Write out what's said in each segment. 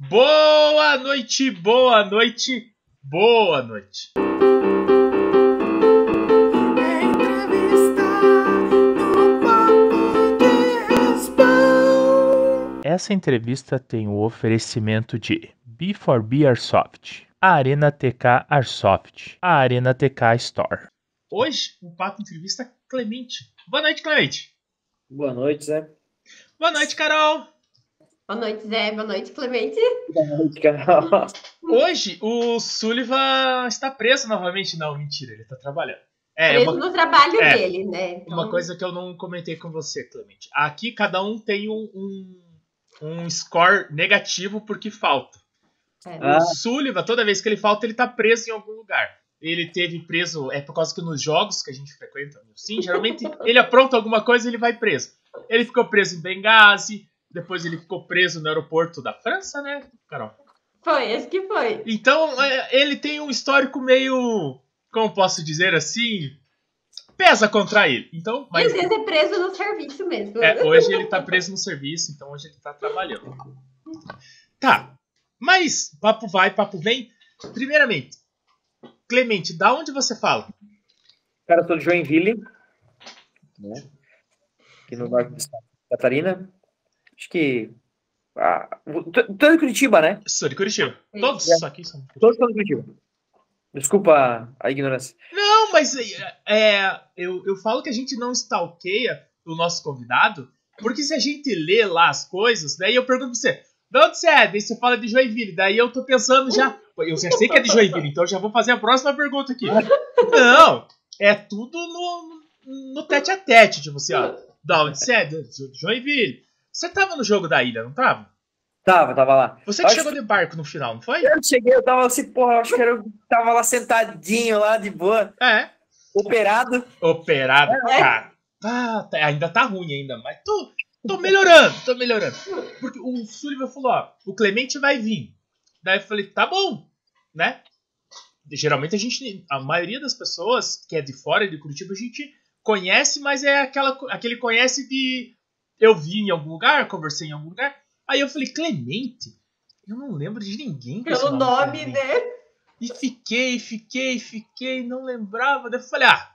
Boa noite, boa noite, boa noite. Essa entrevista tem o oferecimento de B4B Airsoft, a Arena TK Airsoft, a Arena TK Store. Hoje, o Papo Entrevista Clemente. Boa noite, Clemente. Boa noite, Zé. Boa noite, Carol. Boa noite, Zé. Boa noite, Clemente. Boa noite, Carol. Hoje, o Sullivan está preso novamente. Não, mentira, ele está trabalhando. É, preso uma... no trabalho é, dele, né? Então... Uma coisa que eu não comentei com você, Clemente. Aqui, cada um tem um, um, um score negativo porque falta. É. O ah. Sullivan, toda vez que ele falta, ele está preso em algum lugar. Ele teve preso, é por causa que nos jogos que a gente frequenta, sim, geralmente ele apronta alguma coisa e ele vai preso. Ele ficou preso em Benghazi, depois ele ficou preso no aeroporto da França, né, Carol? Foi, acho que foi. Então, é, ele tem um histórico meio, como posso dizer assim, pesa contra ele. Então, mas... Às vezes é preso no serviço mesmo. É, hoje ele tá preso no serviço, então hoje ele tá trabalhando. Tá, mas papo vai, papo vem. Primeiramente, Clemente, da onde você fala? Cara, eu sou de Joinville, né? aqui no norte de Santa Catarina. Acho que. Ah, tô de Curitiba, né? Sou de Curitiba. Todos é. aqui são. Todos são de Curitiba. Desculpa a ignorância. Não, mas é, eu, eu falo que a gente não stalkeia o nosso convidado, porque se a gente lê lá as coisas, daí eu pergunto pra você, de onde você é? Daí você fala de Joinville. Daí eu tô pensando já. Eu já sei que é de Joinville, então já vou fazer a próxima pergunta aqui. Não, é tudo no, no tete a tete, tipo assim, ó. Da onde você é? De Joinville. Você tava no jogo da ilha, não tava? Tava, tava lá. Você que chegou de barco no final, não foi? Eu cheguei, eu tava assim, porra, acho que eu tava lá sentadinho lá de boa. É. Operado. Operado, é. cara. Ah, tá, ainda tá ruim ainda, mas tô, tô melhorando, tô melhorando. Porque o Sullivan falou, ó, o Clemente vai vir. Daí eu falei, tá bom, né? Geralmente a gente, a maioria das pessoas que é de fora de Curitiba, a gente conhece, mas é aquela, aquele conhece de eu vi em algum lugar, conversei em algum lugar. Aí eu falei, Clemente? Eu não lembro de ninguém. Pelo nome, né? E fiquei, fiquei, fiquei, não lembrava. Daí eu falei, ah,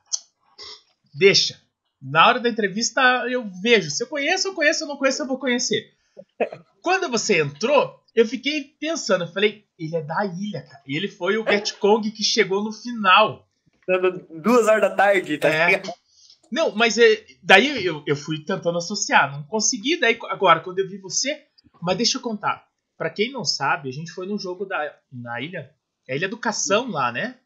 deixa. Na hora da entrevista eu vejo. Se eu conheço, eu conheço. Se eu não conheço, eu vou conhecer. Quando você entrou, eu fiquei pensando. Eu falei, ele é da ilha, cara. E ele foi o Vietcong que chegou no final. Duas horas da tarde, tá é. Não, mas é, daí eu, eu fui tentando associar. Não consegui, daí agora, quando eu vi você. Mas deixa eu contar. Para quem não sabe, a gente foi num jogo da, na ilha. É Ilha Educação lá, né?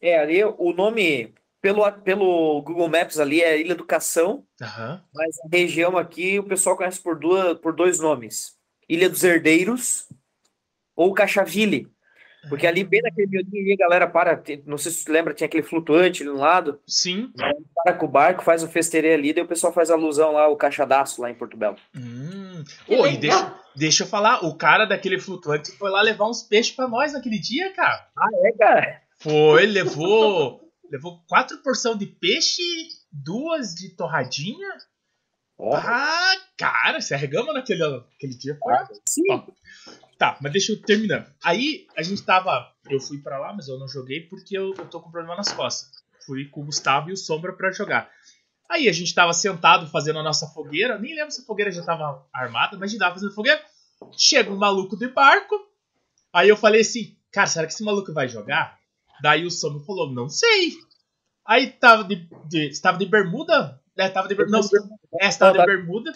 É, ali o nome pelo, pelo Google Maps ali é Ilha Educação, uhum. mas a região aqui o pessoal conhece por, duas, por dois nomes: Ilha dos Herdeiros ou Cachaville. Porque ali, bem naquele miudinho, a galera para. Não sei se você lembra, tinha aquele flutuante ali no lado. Sim. Para com o barco, faz o festerê ali, daí o pessoal faz alusão lá, o caixadaço lá em Porto Belo. Hum. Oh, e deixa, deixa eu falar, o cara daquele flutuante foi lá levar uns peixes para nós naquele dia, cara. Ah, é, cara? Foi, levou. levou quatro porções de peixe, duas de torradinha. Oh. Ah, cara, se arregama naquele, naquele dia. Ah, sim. Ó, Tá, mas deixa eu terminar. Aí a gente tava. Eu fui para lá, mas eu não joguei porque eu, eu tô com problema nas costas. Fui com o Gustavo e o Sombra para jogar. Aí a gente tava sentado fazendo a nossa fogueira. Nem lembro se a fogueira já tava armada, mas a gente tava fazendo fogueira. Chega um maluco de barco. Aí eu falei assim, cara, será que esse maluco vai jogar? Daí o Sombra falou, não sei. Aí tava de, de, estava de bermuda. É, tava de bermuda. Não, é, estava de bermuda.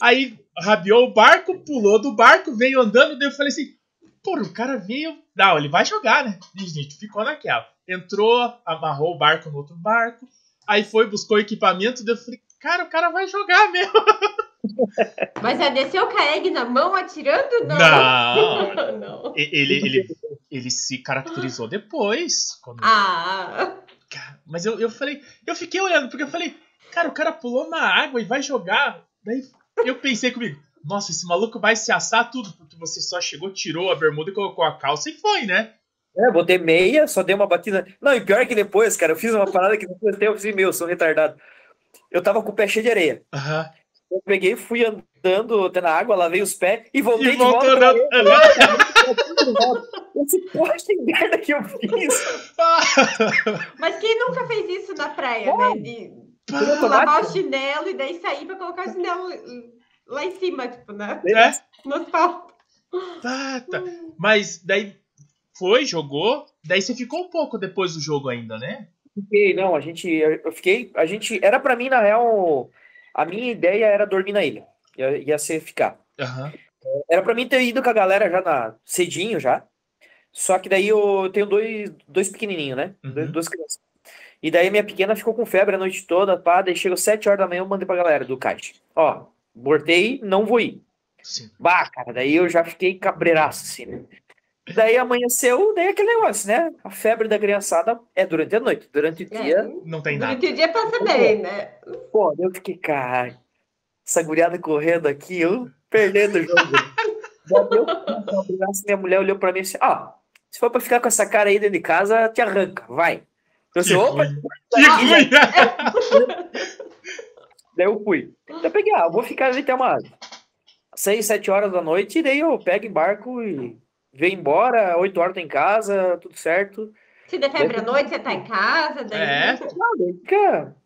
Aí rabiou o barco, pulou do barco, veio andando, daí eu falei assim, pô, o cara veio. Não, ele vai jogar, né? E a gente ficou naquela. Entrou, amarrou o barco no outro barco, aí foi, buscou equipamento, daí eu falei, cara, o cara vai jogar mesmo. Mas é desceu o Kaeg na mão atirando? Não. Não. não. Ele, ele, ele se caracterizou depois. Quando... Ah. Mas eu, eu falei, eu fiquei olhando, porque eu falei, cara, o cara pulou na água e vai jogar. Daí eu pensei comigo, nossa, esse maluco vai se assar tudo, porque você só chegou, tirou a bermuda e colocou a calça e foi, né? É, botei meia, só dei uma batida. Não, e pior que depois, cara, eu fiz uma parada que depois eu assim, meu, sou retardado. Eu tava com o pé cheio de areia. Uhum. Eu peguei, fui andando até na água, lavei os pés e voltei E de volta. na- disse, poxa, que merda que eu fiz. Mas quem nunca fez isso na praia, né? De Tudo lavar o chinelo e daí sair pra colocar o chinelo lá em cima, tipo, né? É? No asfalto. Ah, tá. Mas daí foi, jogou. Daí você ficou um pouco depois do jogo ainda, né? Fiquei, não, a gente, eu fiquei, a gente, era pra mim, na real, a minha ideia era dormir na ilha. Ia, ia ser ficar. Aham. Era pra mim ter ido com a galera já na, cedinho já. Só que daí eu tenho dois, dois pequenininhos, né? Uhum. Dois, duas crianças. E daí minha pequena ficou com febre a noite toda, pá, daí chegou sete horas da manhã, eu mandei pra galera do kite. Ó, bordei, não vou ir. Sim. Bah, cara, daí eu já fiquei cabreiraço, assim, né? Daí amanheceu, daí aquele negócio, né? A febre da criançada é durante a noite, durante o dia. É, Não tem nada. durante o dia passa bem, né? Pô, eu fiquei, cara, essa guriada correndo aqui, eu perdendo o jogo. Minha mulher olhou pra mim assim, ó, se for pra ficar com essa cara aí dentro de casa, te arranca, vai. Eu Que disse, opa. Que ruim! daí eu fui. Eu peguei, ah, eu vou ficar ali até umas seis, sete horas da noite, e daí eu pego embarco e venho embora, oito horas tô em casa, tudo certo. Se der febre à noite, você tá em casa, daí. É. Ah, daí, fica-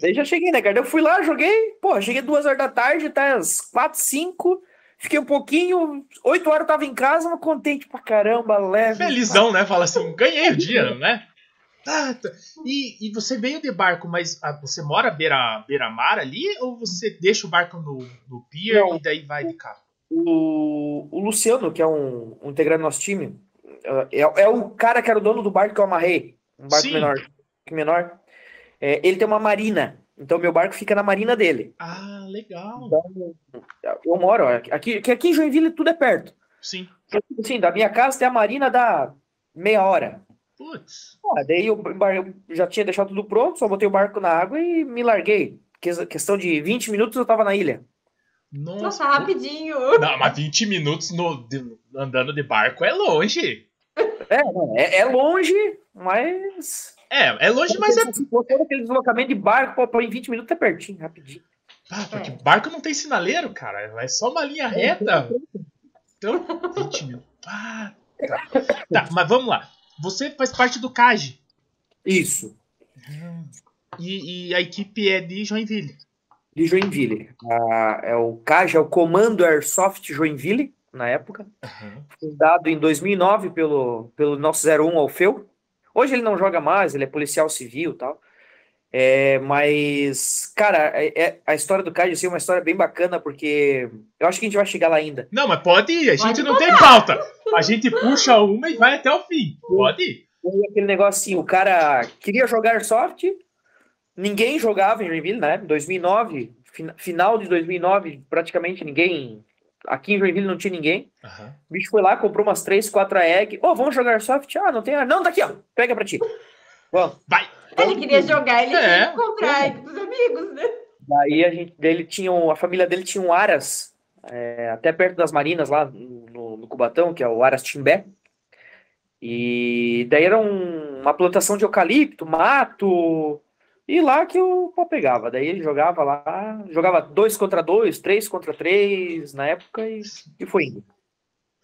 daí já cheguei, né, cara? Eu fui lá, joguei, pô, cheguei duas horas da tarde, tá às quatro, cinco, fiquei um pouquinho, oito horas eu tava em casa, mas contente pra caramba, leve. Felizão, né? Fala assim, ganhei o dia, né? Ah, tá. E, e você veio de barco, mas ah, você mora beira, beira-mar ali? Ou você deixa o barco no, no pier Não. e daí vai de carro? O, o Luciano, que é um, um integrante do nosso time, é, é o cara que era o dono do barco que eu amarrei, um barco Sim. menor. menor. É, ele tem uma marina, então meu barco fica na marina dele. Ah, legal. Eu moro, aqui, que aqui em Joinville tudo é perto. Sim. Sim, da minha casa até a marina dá meia hora. Putz. Ah, daí eu, já tinha deixado tudo pronto, só botei o barco na água e me larguei. Que- Questão de 20 minutos eu tava na ilha. Nossa. Nossa, rapidinho. Não, mas 20 minutos no, de- andando de barco é longe. É, é, é longe, mas. É, é longe, mas é. Se for aquele deslocamento de barco, pô, em 20 minutos é pertinho, rapidinho. Ah, porque barco não tem sinaleiro, cara. É só uma linha reta. Então, 20 minutos. Ah, tá. Tá, mas vamos lá. Você faz parte do CAG. Isso, E, e a equipe é de Joinville. de Joinville. Ah, é o CAJ, é o Comando Airsoft Joinville, na época. Fundado em 2009 pelo, pelo nosso 01 Alfeu. Hoje ele não joga mais, ele é policial civil e tal. É, mas, cara, é, é- a história do CAD assim, é uma história bem bacana, porque eu acho que a gente vai chegar lá ainda. Não, mas pode ir. A gente Pode não tem pauta. A gente puxa uma e vai até o fim. Pode ir. Foi aquele negócio assim, o cara queria jogar Airsoft, ninguém jogava em Joinville, né? Em 2009, fin- final de 2009, praticamente ninguém. Aqui em Joinville não tinha ninguém. Aham. O bicho foi lá, comprou umas 3, 4 AEG. Ô, vamos jogar Airsoft? Ah, não tem. ar. Não, tá aqui, ó. Pega pra ti. Vamos. Vai. Ele queria jogar, ele É. tinha que comprar pros amigos, né? Daí a gente, dele tinha um- a família dele tinha um Aras, é, até perto das Marinas, lá no, Cubatão, que é o Aras Timbé. E daí era um- uma plantação de eucalipto, mato, e lá que o pau pegava. Daí ele jogava lá, jogava dois contra dois, três contra três na época e, e foi indo.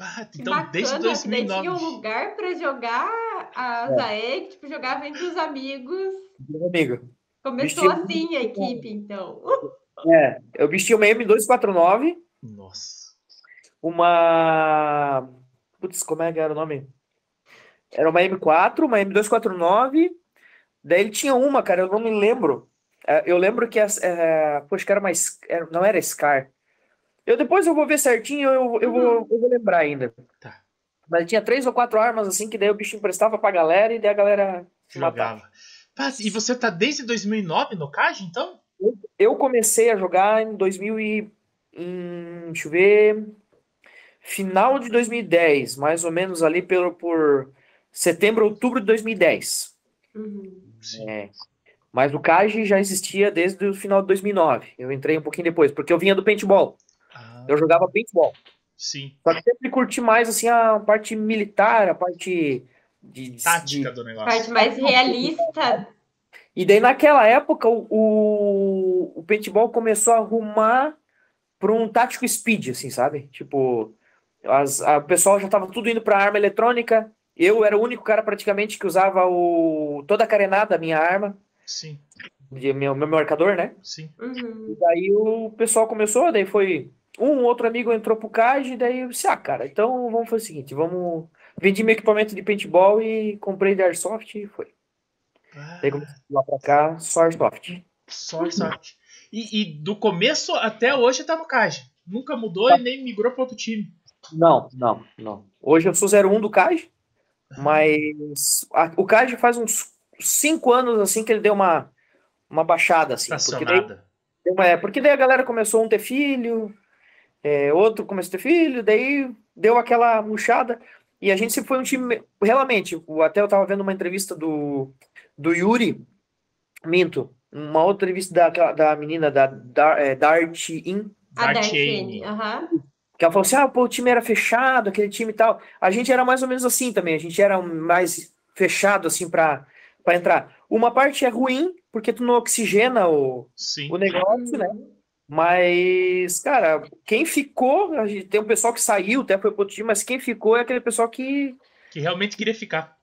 Ah, então, desde bacana, daí 2009. tinha um lugar pra jogar as É. AEG, tipo, jogava entre os amigos. Meu amigo. Começou Vestia assim a equipe, então. É, eu vestia uma M249, Nossa. Uma. Putz, como é que era o nome? Era uma M4, uma M249. Daí ele tinha uma, cara, eu não me lembro. É, Eu lembro que as, é, poxa, que era uma, era- não era Scar. Eu depois eu vou ver certinho, eu, eu, vou, eu vou lembrar ainda. Tá. Mas tinha três ou quatro armas assim que daí o bicho emprestava pra galera e daí a galera se matava. Jogava. Ah, e você tá desde 2009 no CAG, então? Eu comecei a jogar em 2000 e, em, deixa eu ver, final de 2010, mais ou menos ali pelo, por setembro, outubro de 2010. Uhum. Sim. É. Mas o CAG já existia desde o final de 2009. Eu entrei um pouquinho depois, porque eu vinha do paintball. Ah, Eu jogava paintball. sim. Só que sempre curti mais assim a parte militar, a parte de, de- Tática de- do negócio. Parte mais realista. E daí, naquela época, o, o, o paintball começou a arrumar para um tático speed, assim, sabe? Tipo, as, a, o pessoal já tava tudo indo para arma eletrônica. Eu era o único cara praticamente que usava o, toda a carenada, a minha arma, Sim, de, meu, meu marcador, né? sim. Uhum. E daí o pessoal começou, daí foi. Um outro amigo entrou pro CAD, e daí eu disse, ah, cara, então vamos fazer o seguinte, vamos. Vendi meu equipamento de paintball e comprei de Airsoft e foi. Daí comecei lá pra cá, só Airsoft. Sorte, sorte. E, e do começo até hoje tá no CAG. Nunca mudou Tá. e nem migrou para outro time. Não, não, não. Hoje eu sou 01 do CAD, mas a- o CAD faz uns 5 anos assim que ele deu uma, uma baixada, assim. Porque daí, é, porque daí a galera começou a um ter filho, é, outro começou a ter filho, daí deu aquela murchada. E a gente sempre foi um time, realmente, o- até eu tava vendo uma entrevista do, do Yuri, Minto, uma outra entrevista da, da menina da, da é, Dart In, A Dart Darkane. Amy. Que ela falou assim: ah, pô, o time era fechado, aquele time e tal. A gente era mais ou menos assim também, a gente era mais fechado assim para entrar. Uma parte é ruim, porque tu não oxigena o, Sim. o negócio, né? Mas, cara, quem ficou, a gente, tem um pessoal que saiu, até foi pro outro time, mas quem ficou é aquele pessoal que Que realmente queria ficar.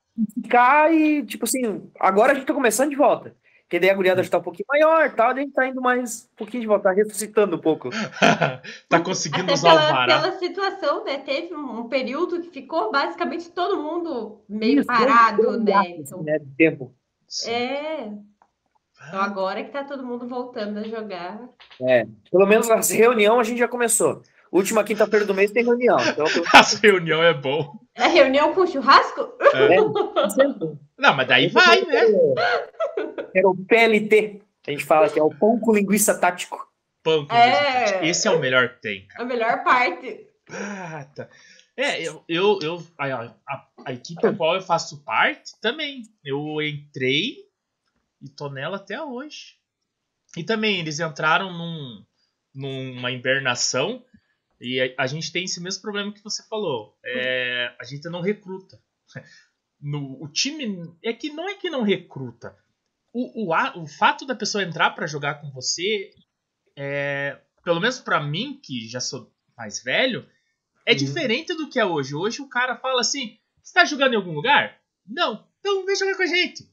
cai, tipo assim, agora a gente tá começando de volta. Porque daí a guriada já tá um pouquinho maior, tal, daí a gente tá indo mais um pouquinho de volta, tá ressuscitando um pouco. tá conseguindo Até usar o pela, vará. pela situação, né? Teve um, um período que ficou basicamente todo mundo meio Isso, parado, um né? hiato, Então, assim, né, tempo. É. Então agora que tá todo mundo voltando a jogar. É, pelo menos a reunião a gente já começou. Última quinta-feira do mês tem reunião. Então, Essa reunião é bom. A reunião com churrasco? é, sempre. Não, mas daí vai, né? Era o PLT. A gente fala que é o pão com linguiça tático. Pão com É. Esse é o melhor que tem, cara. A melhor parte. Ah, tá. É, eu, eu, eu a, a, a equipe a qual eu faço parte também. Eu entrei e tô nela até hoje. E também eles entraram num, numa invernação e a, a gente tem esse mesmo problema que você falou. É, a gente não recruta. No, o time é que não é que não recruta. O, o, o fato da pessoa entrar pra jogar com você, é, pelo menos pra mim, que já sou mais velho, é Uhum. diferente do que é hoje. Hoje o cara fala assim: você tá jogando em algum lugar? Não, então vem jogar com a gente.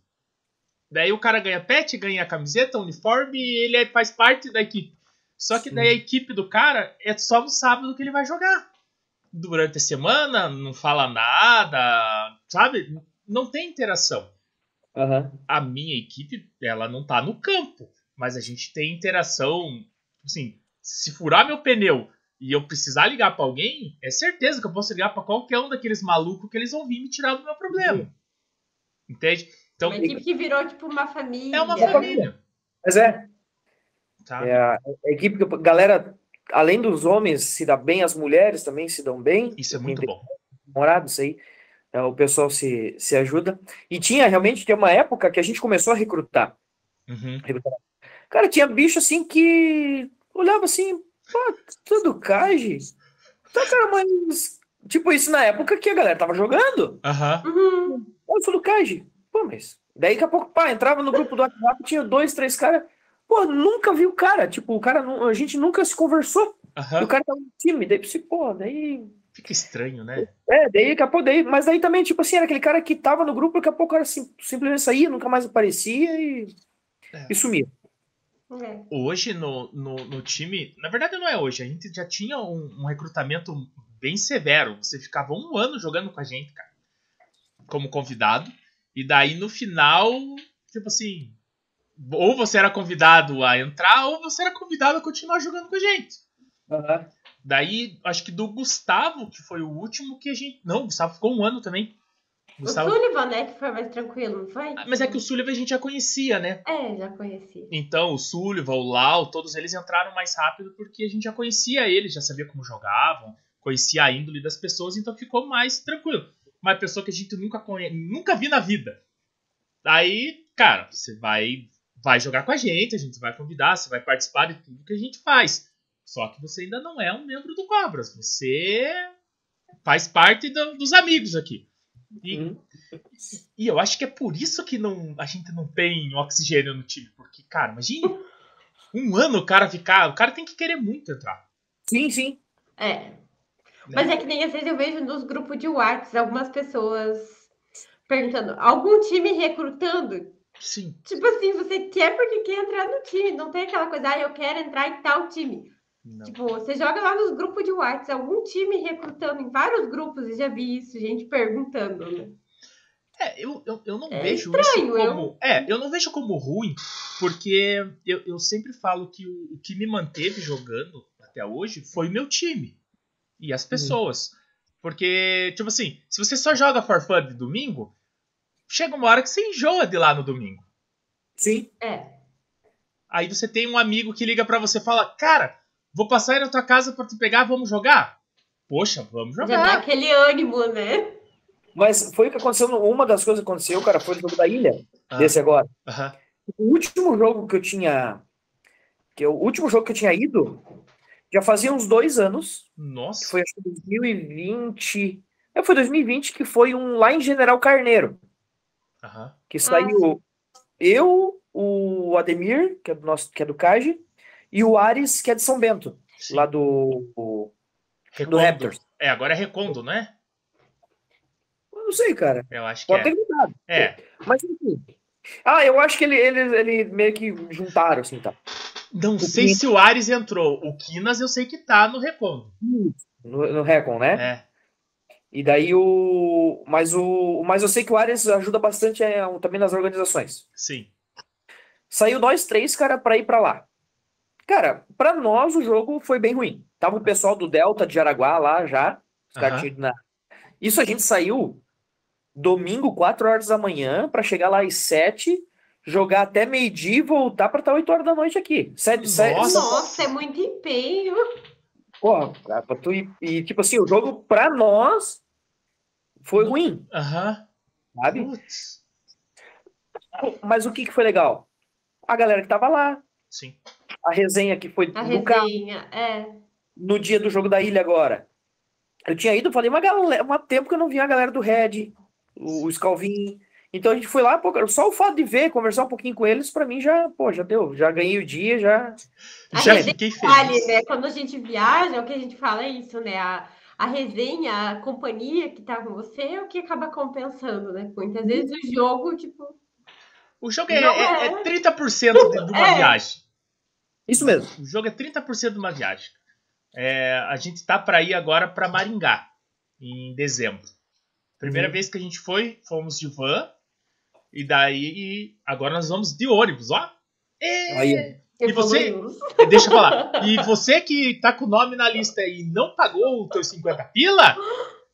Daí o cara ganha pet, ganha camiseta, uniforme e ele é- faz parte da equipe. Só que daí a equipe do cara é só no sábado que ele vai jogar. Durante a semana, não fala nada, sabe? Não tem interação. Aham. A minha equipe, ela não tá no campo, mas a gente tem interação. Assim, se furar meu pneu e eu precisar ligar pra alguém, é certeza que eu posso ligar pra qualquer um daqueles malucos que eles vão vir me tirar do meu problema. Entende? Então, Uma equipe que virou tipo uma família. é uma família. Mas é, Sabe? é a, equipe que a galera, além dos homens se dá bem, as mulheres também se dão bem. Isso é muito bom. namorado, isso aí. é, o pessoal se, se ajuda. E tinha realmente tem uma época que a gente começou a recrutar. Uhum. Cara, tinha bicho assim que olhava assim, pô, tudo Kaji. Tá, cara, mas. Tipo, isso na época que a galera tava jogando. Aham. Uhum. Eu sou do Kaji. Pô, mas. Daí daqui a pouco, pá, entrava no grupo do WhatsApp, tinha dois, três caras. Pô, nunca vi o cara. Tipo, o cara, a gente nunca se conversou. E Aham. o cara tava no time. Daí, pô, daí. Fica estranho, né? É, daí daqui a pouco, daí. Mas daí também, tipo assim, era aquele cara que tava no grupo, daqui a pouco o cara sim- simplesmente saía, nunca mais aparecia e. É. E sumia. É. Hoje no, no, no time, na verdade não é hoje, a gente já tinha um, um recrutamento bem severo. Você ficava um ano jogando com a gente, cara, como convidado. E daí no final, tipo assim, ou você era convidado a entrar, ou você era convidado a continuar jogando com a gente. Aham. Daí, acho que do Gustavo, que foi o último que a gente. Não, o Gustavo ficou um ano também. O Gustavo... Sullivan, né, que foi mais tranquilo, não foi? Mas é que o Sullivan a gente já conhecia, né? É, já conheci. Então, o Sullivan, o Lau, todos eles entraram mais rápido porque a gente já conhecia eles, já sabia como jogavam, conhecia a índole das pessoas, então ficou mais tranquilo. Uma pessoa que a gente nunca conhe... nunca vi na vida. Aí, cara, você vai vai jogar com a gente, a gente vai convidar, você vai participar de tudo que a gente faz. Só que você ainda não é um membro do Cobras, você faz parte do- dos amigos aqui. E, Uhum. e eu acho que é por isso que não, a gente não tem oxigênio no time. Porque, cara, imagine um ano o cara ficar. O cara tem que querer muito entrar. Sim, sim. É. né? Mas é que nem às vezes eu vejo nos grupos de WhatsApp algumas pessoas perguntando: algum time recrutando? Sim. Tipo assim, você quer porque quer entrar no time, não tem aquela coisa, ah, eu quero entrar em tal time. Não. Tipo, você joga lá nos grupos de WhatsApp, algum time recrutando em vários grupos, eu já vi isso, gente perguntando, né? É, eu, eu, eu não É vejo estranho, isso como. É, eu não vejo como ruim, porque eu, eu sempre falo que o, o que me manteve jogando até hoje foi o meu time e as pessoas. Porque, tipo assim, se você só joga for fun de domingo, chega uma hora que você enjoa de lá no domingo. Sim. É. Aí você tem um amigo que liga pra você e fala: Cara, vou passar aí na tua casa pra te pegar, vamos jogar? Poxa, vamos Já dá jogar. aquele ânimo, né? Mas foi o que aconteceu. Uma das coisas que aconteceu, cara, foi no jogo da ilha, Ah, desse agora. aham. O último jogo que eu tinha. Que eu- o último jogo que eu tinha ido já fazia uns dois anos. Que Nossa. foi acho que 2020. É, foi 2020 que foi um lá em General Carneiro. Aham. Que saiu eu, o Ademir, que é do nosso, que é do Kaji, e o Ares, que é de São Bento, Sim. lá do, do Recondo. Raptors. É, agora é Recondo, não é? Eu não sei, cara. Eu acho que Pode é. ter mudado. É. Mas enfim. Ah, eu acho que ele, ele, ele meio que juntaram, assim, tá? Não O sei se o Ares entrou. O Kinas eu sei que tá no Recondo. No, no Recon, né? É. E daí o. Mas o. Mas eu sei que o Ares ajuda bastante é, também nas organizações. Sim. Saiu nós três, cara, pra ir pra lá. Cara, pra nós o jogo foi bem ruim. Tava o pessoal do Delta de Araguá lá já. Os caras Aham. tinham ido na... Isso a gente saiu domingo, 4 horas da manhã, pra chegar lá às 7, jogar até meio-dia e voltar pra estar 8 horas da noite aqui. Sete, sete- Nossa. Nossa, é muito empenho. Porra, cara, pra tu ir- e tipo assim, o jogo pra nós foi ruim, Aham. sabe? Putz. Mas o que que foi legal? A galera que tava lá, Sim. a resenha que foi A no carro. resenha, é. no dia do jogo da ilha agora. Eu tinha ido, falei, uma galera, um tempo que eu não via a galera do Red, o, o Scalvin. Então a gente foi lá, só o fato de ver, conversar um pouquinho com eles, pra mim já, pô, já deu, já ganhei o dia, já. A Já Vale, feliz. né? Quando a gente viaja, o que a gente fala é isso, né? A, a resenha, a companhia que tá com você é o que acaba compensando, né? Muitas vezes o jogo, tipo, O jogo é, é, é. é 30% de, de uma É. viagem. Isso mesmo. O jogo é 30% de uma viagem. É, a gente tá pra ir agora pra Maringá, em dezembro. Primeira Uhum. vez que a gente foi, fomos de van. E daí, agora nós vamos de ônibus, ó. É, Aí, E você- evoluímos. Deixa eu falar. E você que tá com o nome na lista e não pagou o teu 50 pila,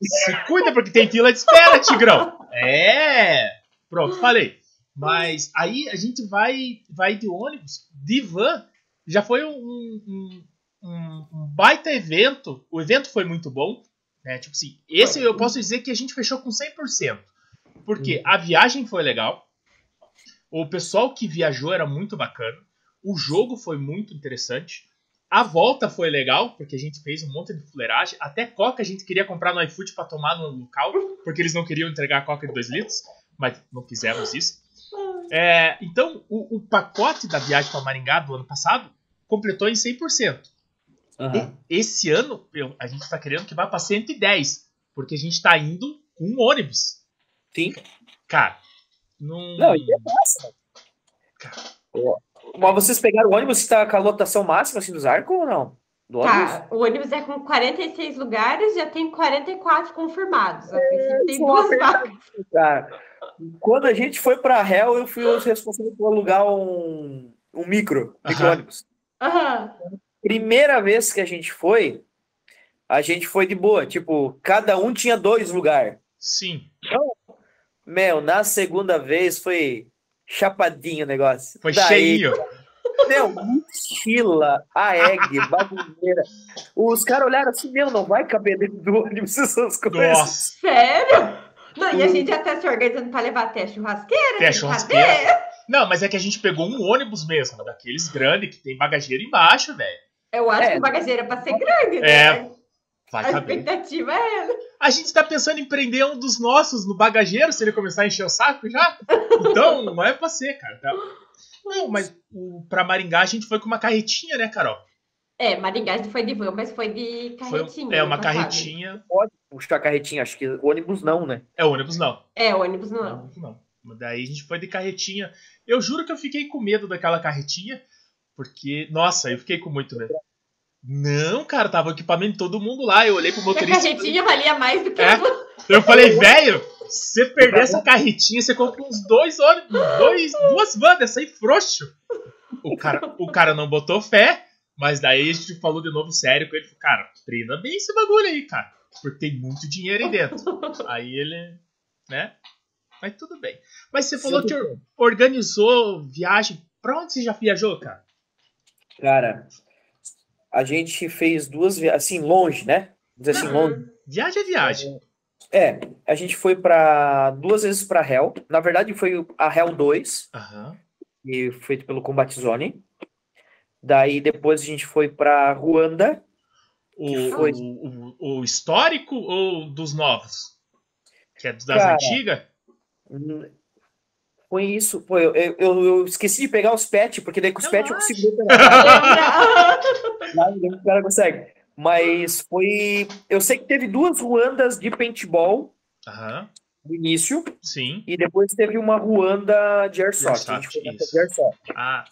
se cuida porque tem fila de espera, Tigrão. É. Pronto, falei. Mas aí a gente vai vai de ônibus, de van. Já foi um, um, um- um baita evento. O evento foi muito bom. Né? Tipo assim, esse eu posso dizer que a gente fechou com 100%. Porque a viagem foi legal. O pessoal que viajou era muito bacana. O jogo foi muito interessante. A volta foi legal, porque a gente fez um monte de fuleiragem. Até coca a gente queria comprar no iFood para tomar no local, porque eles não queriam entregar a coca de 2 litros, mas não fizemos isso. É, então, o, o pacote da viagem para Maringá do ano passado completou em 100%. aham. E- Esse ano, eu- a gente está querendo que vá para 110, porque a gente está indo com um ônibus. Sim. Cara, não. Não, e é massa. Mas vocês pegaram o ônibus que tá com a lotação máxima assim dos arcos ou não? Do ônibus? Tá, o ônibus é com 46 lugares, já tem 44 confirmados. Princípio tem duas. Cara, quando a gente foi pra Hell, eu fui o responsável por alugar um, um micro, micro Aham. ônibus. Aham. Primeira vez que a gente foi, a gente foi de boa. Tipo, cada um tinha dois lugares. Sim, Meu, na segunda vez foi chapadinho o negócio. foi Daí, cheinho. Meu, mochila, a egg, bagulheira. Os caras olharam assim, meu, não vai caber dentro do ônibus essas coisas. Nossa, Sério? Não, e a Hum. gente até se organizando para levar até churrasqueira. até tem churrasqueira. cadeira. Não, mas é que a gente pegou um ônibus mesmo, daqueles grandes que tem bagageiro embaixo, velho. Eu acho É. que o bagageiro é para ser grande, É. Vai A caber. expectativa é ela. A gente tá pensando em prender um dos nossos no bagageiro, se ele começar a encher o saco já. Então, não é pra ser, cara. tá? Não, mas o, pra Maringá a gente foi com uma carretinha, né, Carol? É, Maringá a gente foi de van, mas foi de Foi, carretinha. é, ano uma carretinha. Pode puxar a carretinha, acho que ônibus não, né? É ônibus, não. É, ônibus não. Não, não. Mas Daí a gente foi de carretinha. Eu juro que eu fiquei com medo daquela carretinha, porque, nossa, eu fiquei com muito medo. Não, cara, tava o equipamento de todo mundo lá. Eu olhei pro a motorista. carretinha valia mais do que É. a. Eu falei, velho, se você perder essa carretinha, você compra uns dois ônibus, dois, duas vans aí frouxo. O cara, o cara não botou fé, mas daí a gente falou de novo sério com ele. Falou, cara, treina bem esse bagulho aí, cara. Porque tem muito dinheiro aí dentro. Aí ele, né? Mas tudo bem. Mas você falou que or- organizou viagem. Pra onde você já viajou, cara? Cara, a gente fez duas viagens, assim, longe, né? Vamos dizer assim, longe. Viagem é viagem. É, a gente foi para duas vezes para Hell. Na verdade, foi a Hell 2, Aham. que foi feito pelo Combat Zone. Daí depois a gente foi para Ruanda. O, foi? o, o, o histórico ou dos novos? Que é das Cara, antigas? Hum, Foi isso. Pô, eu, eu, eu esqueci de pegar os pets, porque daí com os pets eu consigo. O cara consegue. Mas foi. Eu sei que teve duas Ruandas de paintball Aham. no início, Sim. e depois teve uma Ruanda de airsoft. A gente Airsoft, foi nessa isso. de airsoft, Ah,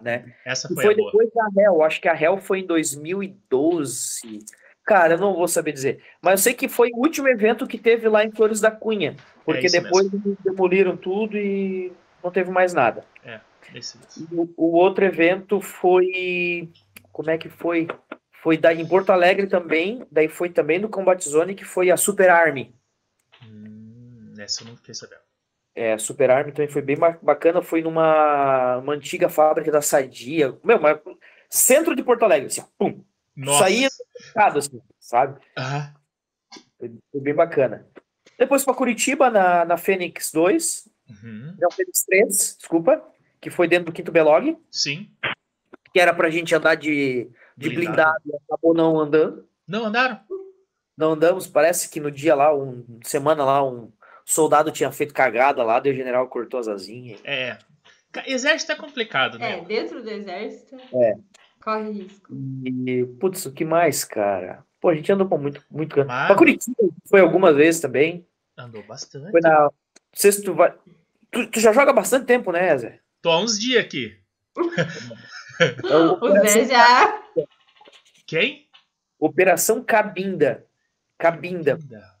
né? essa E foi, foi a boa. depois da Hell. Acho que a Hell foi em 2012. Cara, eu não vou saber dizer. Mas eu sei que foi o último evento que teve lá em Flores da Cunha. Porque É depois eles demoliram tudo e não teve mais nada. Esse mesmo. O, o outro evento foi. Como é que foi? Foi da, em Porto Alegre também. Daí foi também no Combat Zone, que foi a Super Army. Hum, essa eu não fiquei sabendo. É, a Super Army também foi bem ba- bacana. Foi numa uma antiga fábrica da Sadia. Meu, mas centro de Porto Alegre, assim, pum. Nossa. Saía do mercado, assim, sabe? Ah, Foi, foi bem bacana. Depois para Curitiba, na, na Fênix 2. uhum. Não, Fênix 3, desculpa. Que foi dentro do Quinto Belog. Sim. Que era pra gente andar de, de Blindado. blindado. e acabou não andando. Não andaram? Não andamos, parece que no dia lá, um semana lá, um soldado tinha feito cagada lá, daí o general cortou as asinhas. É. Exército é complicado, né? É, dentro do exército. É. Corre risco. E, putz, o que mais, cara? Pô, a gente andou pra muito, muito canto. Mas- Pra Curitiba foi algumas vezes também. Andou bastante. Foi na. Não sei se tu vai. Tu, tu já joga há bastante tempo, né, Zé? Tô há uns dias aqui. É O Zé já. Quem? Operação Cabinda. Cabinda. Ainda.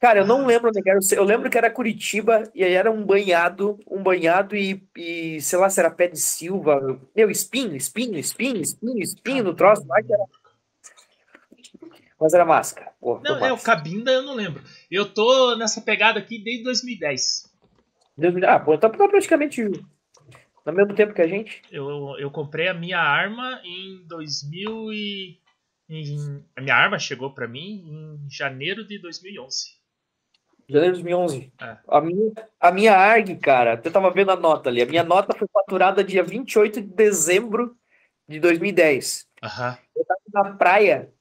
Cara, eu não lembro onde era. Eu lembro que era Curitiba e aí era um banhado, um banhado e, e sei lá se era pé de silva. Meu, espinho, espinho, espinho, espinho, espinho no troço lá que era. Mas era máscara. Pô, Não, é, o. Cabinda eu não lembro. Eu tô nessa pegada aqui desde 2010. Deus me- Ah, pô, então tá praticamente no mesmo tempo que a gente. Eu, eu comprei a minha arma em 2000 e... em- a minha arma chegou pra mim em janeiro de 2011. Janeiro de 2011. É. A minha, a minha ARG, cara, eu tava vendo a nota ali. A minha nota foi faturada dia 28 de dezembro de 2010. Aham. Eu tava na praia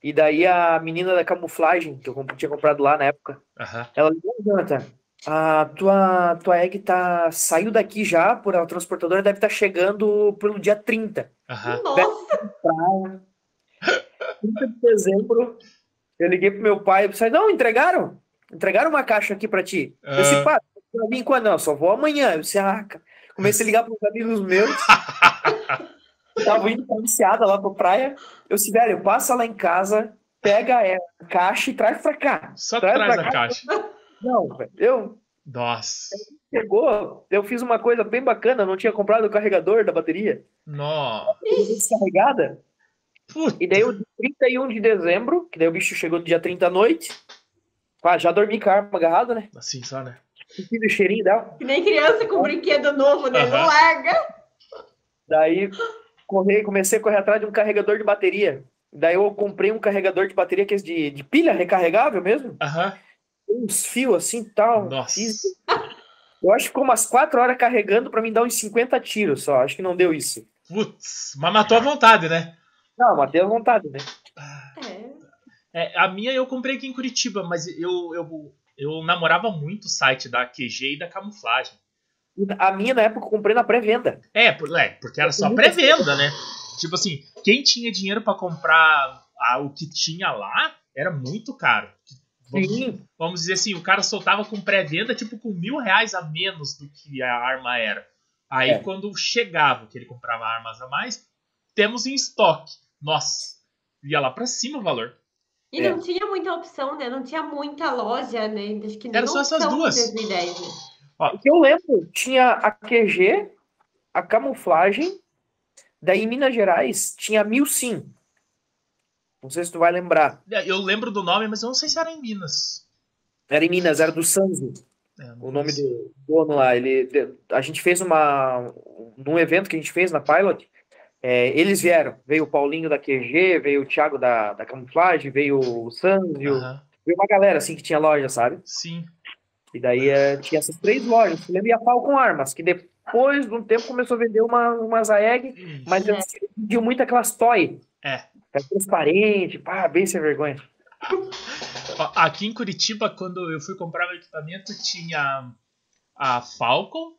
e daí a menina da camuflagem, que eu tinha comprado lá na época, Aham. ela ligou, Jonathan, a tua, tua egg tá, saiu daqui já, por a transportadora deve estar chegando pelo dia 30. Aham. Nossa, Praia. 30 de dezembro, eu liguei pro meu pai, eu disse, não, entregaram? Entregaram uma caixa aqui pra ti. Eu disse, Ah. pá, pra mim quando? Não, só vou amanhã. Eu disse, ah, cara. Comecei a ligar pros amigos meus. Tava indo pra Enseada, lá pra praia. Eu disse, velho, passa lá em casa, pega a caixa e traz pra cá. Só Traz traz pra a cá. caixa. Não, velho, eu Nossa. chegou, eu fiz uma coisa bem bacana, eu não tinha comprado o carregador da bateria. Nossa. Descarregada. Puta. E daí, o dia 31 de dezembro, que daí o bicho chegou no dia 30 à noite. Pá, já dormi com a arma agarrada, né? Assim só, né? O cheirinho dela. que nem criança com brinquedo novo, né? Não Aham. larga. Daí corri, comecei a correr atrás de um carregador de bateria. Daí eu comprei um carregador de bateria que é de, de pilha recarregável mesmo. Aham. Tem uns fios assim e tal. Nossa. Eu acho que ficou umas 4 horas carregando pra mim dar uns 50 tiros só. Acho que não deu isso. Putz. Mas matou à vontade, né? Não, matei à vontade, né? É. É, a minha eu comprei aqui em Curitiba, mas eu, eu, eu namorava muito o site da QG e da camuflagem. A minha, na época, eu comprei na pré-venda. É, por, é, porque era só pré-venda, né? Tipo assim, quem tinha dinheiro para comprar a, o que tinha lá era muito caro. Vamos, vamos dizer assim, o cara soltava com pré-venda, tipo, com mil reais a menos do que a arma era. Aí é. quando chegava, que ele comprava armas a mais, temos em estoque. Nossa, ia lá pra cima o valor. E é. não tinha muita opção, né? Não tinha muita loja, né? Acho que Era só essas duas. 2010, né? Ó, o que eu lembro, tinha a QG, a camuflagem, daí em Minas Gerais tinha a Mil Sim. Não sei se tu vai lembrar. É, eu lembro do nome, mas eu não sei se era em Minas. Era em Minas, era do Sanzo. É, o nome do dono lá. Ele, a gente fez uma. Num evento que a gente fez na Pilot, é, eles vieram. Veio o Paulinho da QG, veio o Thiago da, da Camuflagem, veio o Sanzio. Uhum. Veio uma galera assim que tinha loja, sabe? Sim. E daí é, tinha essas três lojas. Lembra? E a Falcon Armas, que depois de um tempo começou a vender uma, uma Zaeg, mas eles vendiam muito aquelas toy. É. É transparente, pá, bem sem vergonha. Aqui em Curitiba, quando eu fui comprar meu equipamento, tinha a Falcon,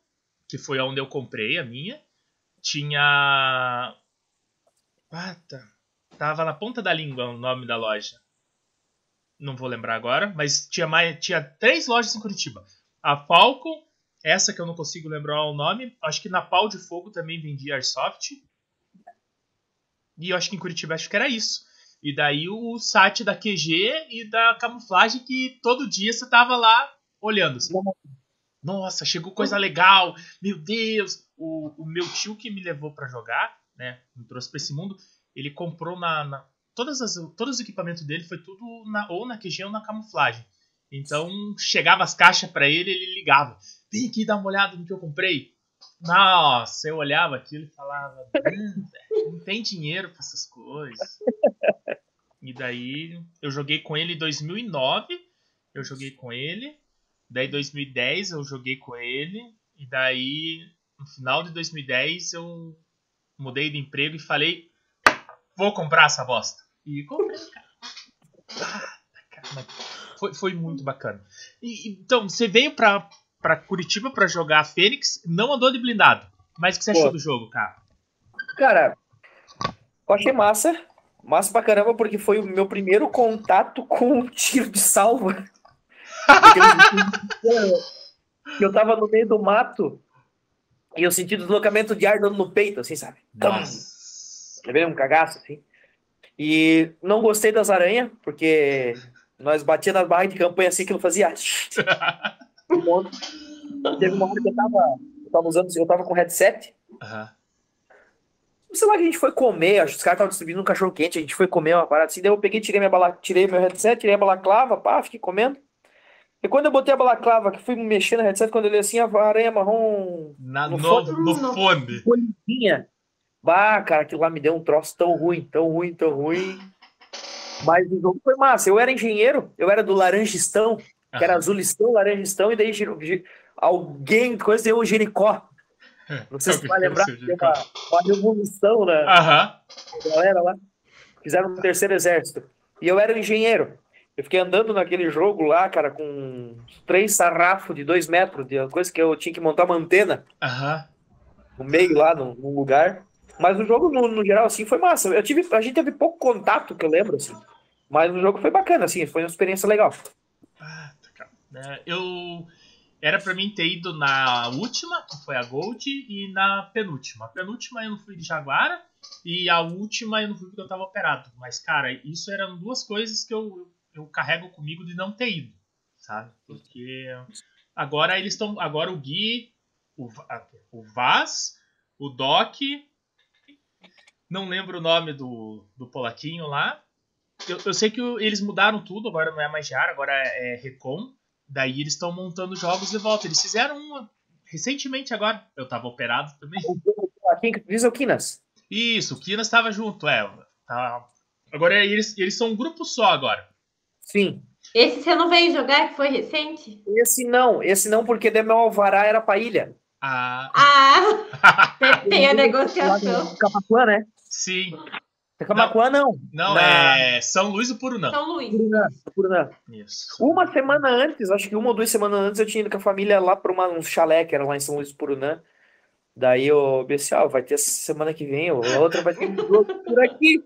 que foi onde eu comprei a minha. Tinha. Tá. Tava na ponta da língua o nome da loja. Não vou lembrar agora, mas tinha mais, tinha três lojas em Curitiba. A Falcon, essa que eu não consigo lembrar o nome, acho que na Pau de Fogo também vendia Airsoft. E eu acho que em Curitiba acho que era isso. E daí o site da QG e da camuflagem que todo dia você tava lá olhando. Assim. Nossa, chegou coisa legal. Meu Deus. O, o meu tio que me levou para jogar, né? Me trouxe pra esse mundo. Ele comprou na. na todas as, todos os equipamentos dele foi tudo na, ou na QG ou na camuflagem. Então chegava as caixas para ele, ele ligava. Vem aqui dar uma olhada no que eu comprei. Nossa, eu olhava aquilo e falava, hum, não tem dinheiro para essas coisas. E daí eu joguei com ele em 2009, eu joguei com ele. Daí 2010 eu joguei com ele. E daí no final de 2010 eu mudei de emprego e falei, vou comprar essa bosta. E comprei, cara. Ah, cara foi, foi muito bacana. E, então, você veio pra, pra Curitiba para jogar Fênix, não andou de blindado. Mas o que você Pô. achou do jogo, cara? Cara, eu achei massa. Massa pra caramba, porque foi o meu primeiro contato com o tiro de salva. eu tava no meio do mato e eu senti deslocamento de ar dando no peito, assim, sabe? Levei um cagaço, assim. E não gostei das aranhas, porque nós batia nas barras de campanha assim que não fazia. Teve uma hora que eu tava, eu tava usando, eu tava com headset. Uhum. Sei lá que a gente foi comer, acho que os caras estavam distribuindo um cachorro quente, a gente foi comer uma parada assim, daí eu peguei, tirei minha bala, tirei meu headset, tirei a balaclava, pá, fiquei comendo. E quando eu botei a balaclava, que fui mexendo no headset, quando ele assim, a aranha marrom. Na, no, no, fone. No fone. Folhinha. Bah, cara, aquilo lá me deu um troço tão ruim, tão ruim, tão ruim. Mas o jogo foi massa. Eu era engenheiro, eu era do Laranjistão, que era azulistão, laranjistão, e daí girou, alguém, coisa deu o Jericó. Não sei se você vai lembrar, tem uma, uma revolução na uhum. galera lá. Fizeram um terceiro exército. E eu era um engenheiro. Eu fiquei andando naquele jogo lá, cara, com três sarrafos de dois metros, de coisa que eu tinha que montar uma antena no meio lá, num, num lugar. Mas o jogo, no, no, geral, assim, foi massa. Eu tive, a gente teve pouco contato, que eu lembro, assim. Mas o jogo foi bacana, assim, foi uma experiência legal. Ah, tá, é, eu. Era pra mim ter ido na última, que foi a Gold, e na penúltima. A penúltima eu não fui de Jaguara, e a última eu não fui porque eu tava operado. Mas, cara, isso eram duas coisas que eu, eu carrego comigo de não ter ido, sabe? Porque agora eles estão. Agora o Gui, o, o Vaz, o Doc não lembro o nome do, do Polaquinho lá. Eu, eu sei que eles mudaram tudo, agora não é mais Jara, agora é, é Recon. Daí eles estão montando jogos de volta. Eles fizeram uma recentemente agora. Eu tava operado também. Quem diz é o Kinas. Isso, o Kinas tava junto, é. Tá. Agora eles, eles são um grupo só agora. Sim. Esse você não veio jogar, que foi recente? Esse não, esse não, porque de meu alvará era pra ilha. Ah, ah tem a negociação. Capapuã, né? Sim. Camacuã não. Não, Na- é São Luís do Purunã. São Luís. Purunã, Purunã. Isso. Uma semana antes, acho que uma ou duas semanas antes, eu tinha ido com a família lá para um chalé que era lá em São Luís do Purunã. Daí eu pensei, ó, vai ter essa semana que vem, ou outra vai ter um jogo por aqui.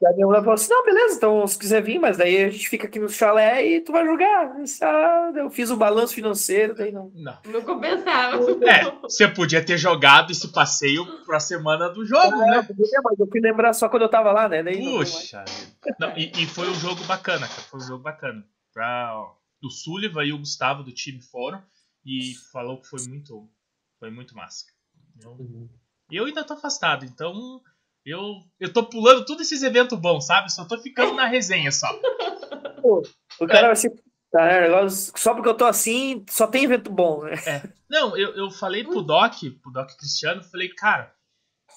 Daí minha mulher falou assim: não, beleza, então se quiser vir, mas daí a gente fica aqui no chalé e tu vai jogar. Eu "Ah", eu fiz o balanço financeiro, daí não. Não. Não compensava. É, você podia ter jogado esse passeio pra semana do jogo, Não, né? podia, mas eu fui lembrar só quando eu tava lá, né? Daí. Puxa. Não, e, e foi um jogo bacana, cara. Foi um jogo bacana. Pra, o Sullivan e o Gustavo do time foram e falou que foi muito, foi muito massa. Eu, eu ainda tô afastado, então eu, eu tô pulando todos esses eventos bons, sabe? Só tô ficando na resenha só. O cara vai se. Tá, né, Só porque eu tô assim, só tem evento bom, né? Não, eu, eu falei pro Doc, pro Doc Cristiano, falei, cara,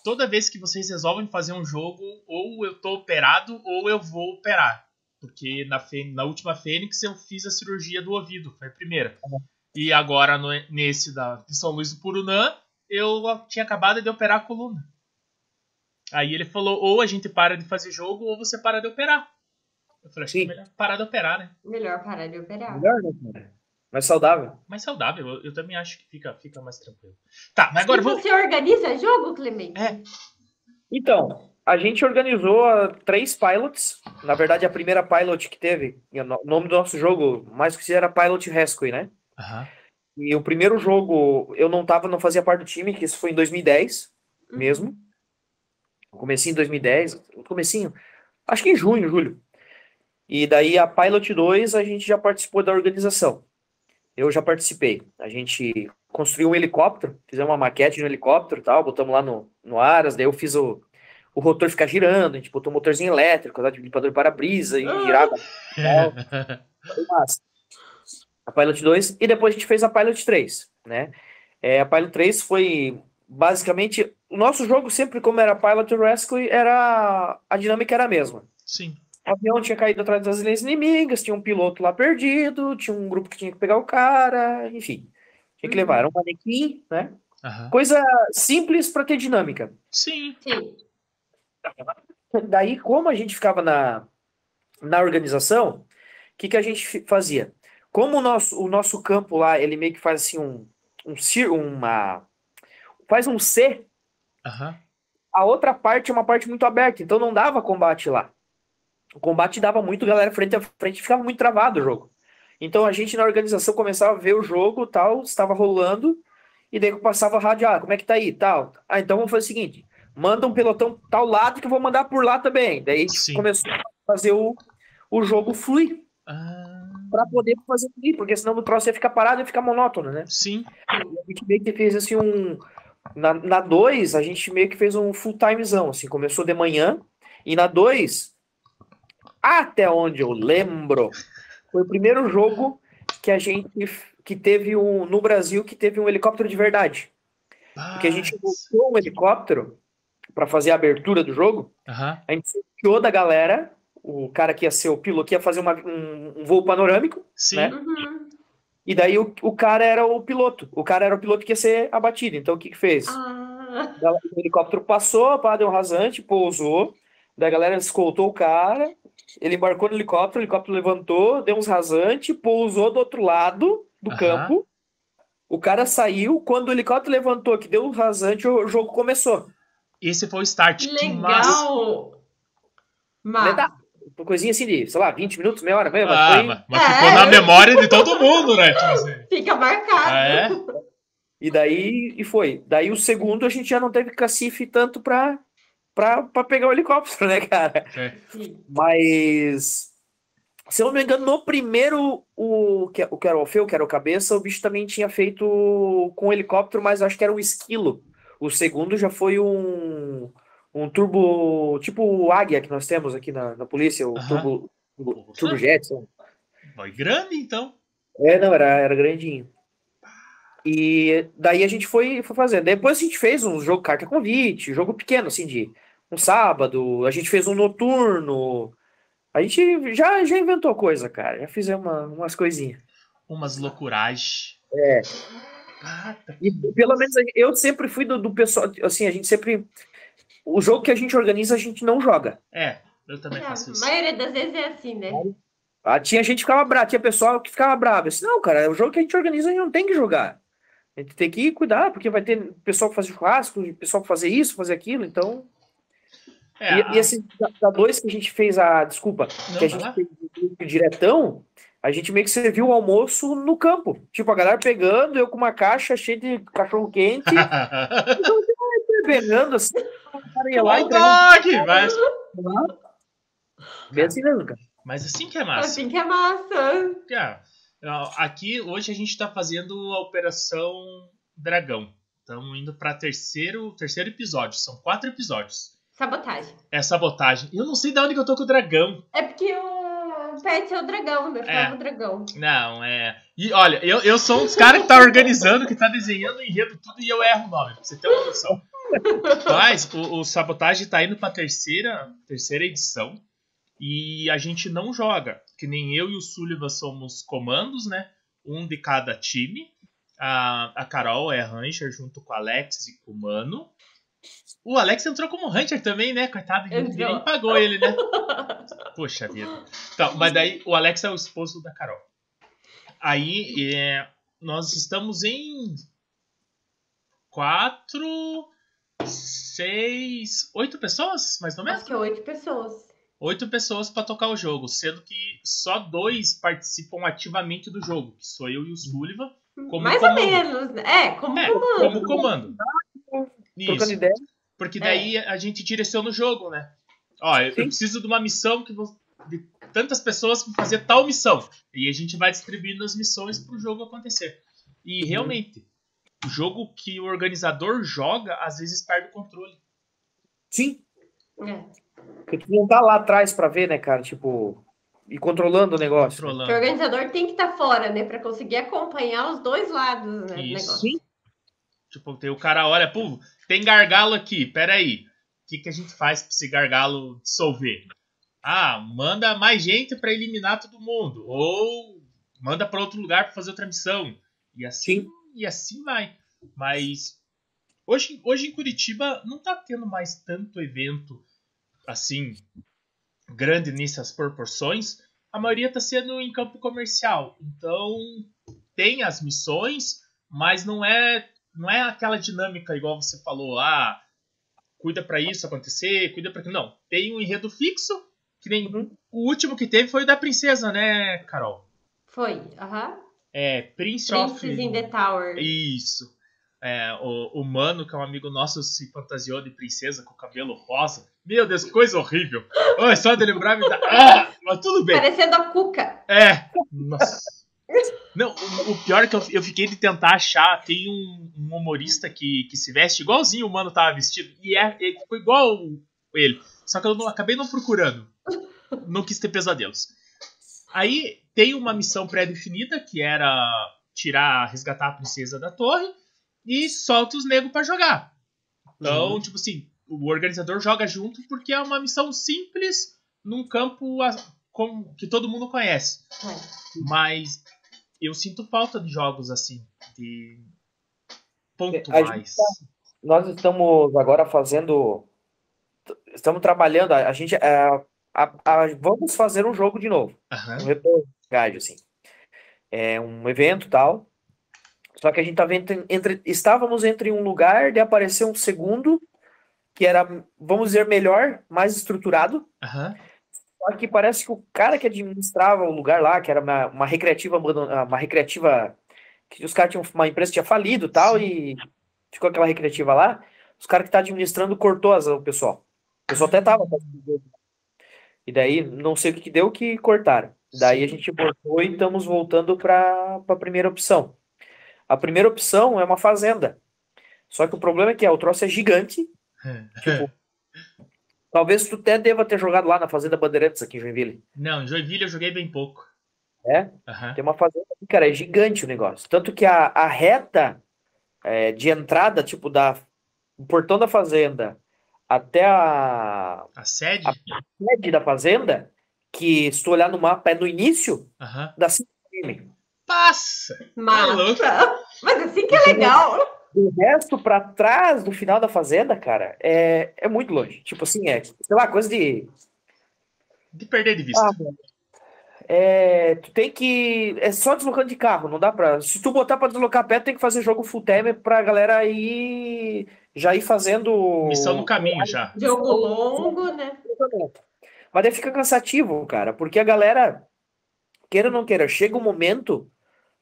toda vez que vocês resolvem fazer um jogo, ou eu tô operado, ou eu vou operar. Porque na, na última Fênix eu fiz a cirurgia do ouvido, foi a primeira. E agora no- nesse da, de São Luís do Purunã, eu tinha acabado de operar a coluna. Aí ele falou, ou a gente para de fazer jogo, ou você para de operar. Eu falei, acho que é Sim. melhor parar de operar, né? Melhor parar de operar. Melhor, né, cara? Mais saudável. Mais saudável, eu, eu também acho que fica, fica mais tranquilo. Tá, mas agora e vamos... você organiza jogo, Clemente? É, Então, a gente organizou ah, três pilots. Na verdade, a primeira pilot que teve, o no- nome do nosso jogo, mais que era Pilot Rescue, né? Aham. E o primeiro jogo, eu não tava, não fazia parte do time, que isso foi em 2010 mesmo. Comecinho em 2010, comecinho, acho que em junho, julho. E daí a Pilot 2 a gente já participou da organização. Eu já participei. A gente construiu um helicóptero, fizemos uma maquete de um helicóptero tal, botamos lá no, no Aras, daí eu fiz o, o rotor ficar girando, a gente botou um motorzinho elétrico, lá de limpador de para-brisa e Ah. girava. A Pilot 2 e depois a gente fez a Pilot 3, né? É, a Pilot 3 foi basicamente o nosso jogo sempre como era Pilot Rescue era a dinâmica era a mesma. Sim. O avião tinha caído atrás das linhas inimigas, tinha um piloto lá perdido, tinha um grupo que tinha que pegar o cara, enfim. Tinha que Uhum. levar, era um manequim, né? Aham. Coisa simples para ter dinâmica. Sim. Sim. Daí, como a gente ficava na, na organização, o que, que a gente fazia? Como o nosso, o nosso campo lá, ele meio que faz assim um, um uma faz um C, Aham. a outra parte é uma parte muito aberta, então não dava combate lá. O combate dava muito galera frente a frente, ficava muito travado o jogo. Então a gente na organização começava a ver o jogo, tal, estava rolando, e daí eu passava a rádio, ah, como é que tá aí, tal. Ah, então vamos fazer o seguinte, manda um pelotão tal lado que eu vou mandar por lá também. Daí Sim. começou a fazer o, o jogo fluir, Ah, para poder fazer fluir, porque senão o troço ia ficar parado e ia ficar monótono, né? sim. E a gente meio que fez assim um. Na 2, a gente meio que fez um full timezão, assim, começou de manhã, e na 2, até onde eu lembro, foi o primeiro jogo que a gente que teve um no Brasil que teve um helicóptero de verdade. Porque a gente botou um helicóptero para fazer a abertura do jogo, a gente sorteou da galera, o cara que ia ser o piloto que ia fazer uma- um, um voo panorâmico, Sim. né? Uhum. E daí o, o cara era o piloto, o cara era o piloto que ia ser abatido. Então o que que fez? Ah, O helicóptero passou, pá, deu um rasante, pousou. Daí a galera escoltou o cara. Ele embarcou no helicóptero, o helicóptero levantou, deu uns rasantes, pousou do outro lado do Aham. campo. O cara saiu. Quando o helicóptero levantou, que deu um rasante, o jogo começou. Esse foi o start. que Que massa. legal! Mas, Uma coisinha assim de, sei lá, 20 minutos, meia hora mesmo. Ah, foi- mas, mas É. ficou na memória de todo mundo, né? Tipo assim. fica marcado. Ah, é? E daí e foi. Daí o segundo a gente já não teve cacife tanto pra, pra, pra pegar o helicóptero, né, cara? É. Mas, se eu não me engano, no primeiro, o que, o que era o Alfeu, que era o Cabeça, o bicho também tinha feito com um helicóptero, mas acho que era um esquilo. O segundo já foi um, um turbo, tipo o Águia que nós temos aqui na, na polícia, o Aham. turbo, turbo, turbo Jetson. Foi grande, então. É, não, era, era grandinho. E daí a gente foi, foi fazendo. Depois a gente fez um jogo carta convite, jogo pequeno, assim, de um sábado. A gente fez um noturno. A gente já, já inventou coisa, cara. Já fizemos uma- umas coisinhas. Umas loucuragens. É. Ah, tá. E pelo menos eu sempre fui do, do pessoal, assim, a gente sempre. O jogo que a gente organiza, a gente não joga. É, eu também É, faço a isso. maioria das vezes é assim, né? Ah, tinha gente que ficava brava, tinha pessoal que ficava bravo. Eu disse, não, cara, é o jogo que a gente organiza, a gente não tem que jogar. A gente tem que cuidar, porque vai ter pessoal que fazer churrasco, pessoal que fazer isso, fazer aquilo, então. É, e, e assim, da, dois que a gente fez a. Desculpa, Não, que a gente lá. fez o diretão, a gente meio que serviu o almoço no campo. Tipo, a galera pegando, eu com uma caixa cheia de cachorro quente, pegando assim, cara ia lá e dog! Mas, Bem assim mesmo, cara. mas assim que é massa. Assim que é massa. Aqui hoje a gente tá fazendo a Operação Dragão. Estamos indo para terceiro, terceiro episódio. São quatro episódios. Sabotagem. É sabotagem. Eu não sei de onde que eu tô com o dragão. É porque o Pet é o dragão, né? É. O dragão. Não, é. E olha, eu, eu sou um dos caras que tá organizando, que tá desenhando o enredo tudo e eu erro o nome, pra você ter uma noção. Mas o, o Sabotagem tá indo pra terceira, terceira edição e a gente não joga. Que nem eu e o Sullivan somos comandos, né? Um de cada time. A, a Carol é Ranger junto com o Alex e com o Mano. O Alex entrou como Hunter também, né? Coitado, ninguém nem pagou ele, né? Poxa vida. Então, mas daí o Alex é o esposo da Carol. Aí é, nós estamos em quatro, seis, oito pessoas, mais ou menos? Acho que é oito pessoas. Oito pessoas para tocar o jogo, sendo que só dois participam ativamente do jogo, que sou eu e o Sullivan, como Mais comando. ou menos. né? É, como É, comando. como comando. Isso. ideia. Porque daí a gente direciona o jogo, né? Ó, eu, eu preciso de uma missão que vo- de tantas pessoas pra fazer tal missão. E a gente vai distribuindo as missões pro jogo acontecer. E realmente, o jogo que o organizador joga, às vezes perde o controle. Sim, É. porque tu não tá lá atrás pra ver, né, cara? Tipo, e controlando o negócio. O Controlando. organizador tem que estar fora, né? Pra conseguir acompanhar os dois lados né, do Isso. negócio. Sim. Tipo, tem o cara olha, pô, tem gargalo aqui, peraí. O que, que a gente faz pra esse gargalo dissolver? Ah, manda mais gente pra eliminar todo mundo. Ou manda pra outro lugar pra fazer outra missão. E assim, e assim vai. Mas hoje, hoje em Curitiba não tá tendo mais tanto evento assim grande nessas proporções. A maioria tá sendo em campo comercial. Então tem as missões, mas não é não é aquela dinâmica igual você falou, ah, cuida pra isso acontecer, cuida pra aquilo. Não, tem um enredo fixo, que nem Uhum. o último que teve foi o da princesa, né, Carol? Foi. Aham. É, Prince of Princess in the Tower. Isso. É, o, o Mano, que é um amigo nosso, se fantasiou de princesa com cabelo rosa. Meu Deus, que coisa horrível. Oi, só de lembrar me dá. Ah, mas tudo bem. Parecendo a Cuca. É. Nossa. Não, o, o pior é que eu, eu fiquei de tentar achar. Tem um, um humorista que, que se veste igualzinho o Mano tava vestido. E é, ele ficou igual ele. Só que eu não- acabei não procurando. Não quis ter pesadelos. Aí tem uma missão pré-definida que era tirar, resgatar a princesa da torre e solta os negros pra jogar. Então, Uhum. tipo assim, o organizador joga junto porque é uma missão simples num campo a- com- que todo mundo conhece. É. Mas eu sinto falta de jogos assim, de A pontuais. Nós estamos agora fazendo. Estamos trabalhando. A, a gente. é, a- a- vamos fazer um jogo de novo. Aham. Um retorno, guide, assim. É um evento tal. Só que a gente tá vendo entre. Estávamos entre um lugar de aparecer um segundo, que era, vamos dizer, melhor, mais estruturado. Aham. Só que parece que o cara que administrava o lugar lá, que era uma, uma recreativa, abandon- uma recreativa que os caras tinham uma empresa tinha falido e tal, e ficou aquela recreativa lá. Os caras que tá administrando cortou as, o pessoal. O pessoal até tava. E daí, não sei o que que deu que cortaram. Daí a gente voltou e estamos voltando para a primeira opção. A primeira opção é uma fazenda. Só que o problema é que é, o troço é gigante. Tipo, talvez tu até deva ter jogado lá na Fazenda Bandeirantes aqui em Joinville. Não, em Joinville eu joguei bem pouco. É? Aham. Tem uma fazenda aqui, cara, é gigante o negócio. Tanto que a, a reta é, de entrada, tipo, da, o portão da fazenda até a A sede? A- sede da fazenda, que se tu olhar no mapa é no início Aham. da 5 km. Passa! Massa! Mas assim que é legal. do resto pra trás do final da fazenda, cara, é, é muito longe. Tipo assim, é, sei lá, coisa de. De perder de vista. Ah. É, tu tem que. É só deslocando de carro, não dá pra. Se tu botar pra deslocar pé, tem que fazer jogo full time pra galera ir. Já ir fazendo. Missão no caminho já. Jogo longo, né? Mas daí fica cansativo, cara, porque a galera, queira ou não queira, chega um momento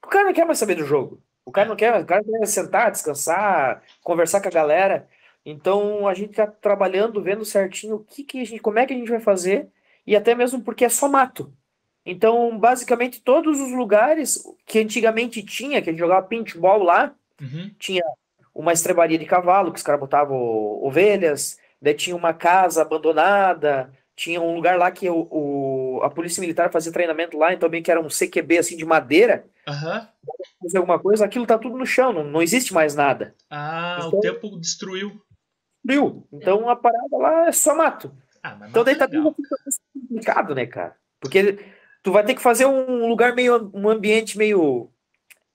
que o cara não quer mais saber do jogo. O cara não quer, o cara quer sentar, descansar, conversar com a galera. Então a gente tá trabalhando, vendo certinho o que, que a gente, como é que a gente vai fazer, e até mesmo porque é só mato. Então, basicamente, todos os lugares que antigamente tinha, que a gente jogava paintball lá, Uhum. tinha uma estrebaria de cavalo, que os caras botavam ovelhas, daí tinha uma casa abandonada, tinha um lugar lá que o, o- a polícia militar fazia treinamento lá, então bem que era um CQB assim de madeira, Aham. fazer alguma coisa, aquilo tá tudo no chão, não, não existe mais nada. Ah, o Então- tempo destruiu. Frio. Então a parada lá é só mato. Ah, Então daí é tá legal. tudo complicado, né, cara? Porque tu vai ter que fazer um lugar meio, um ambiente meio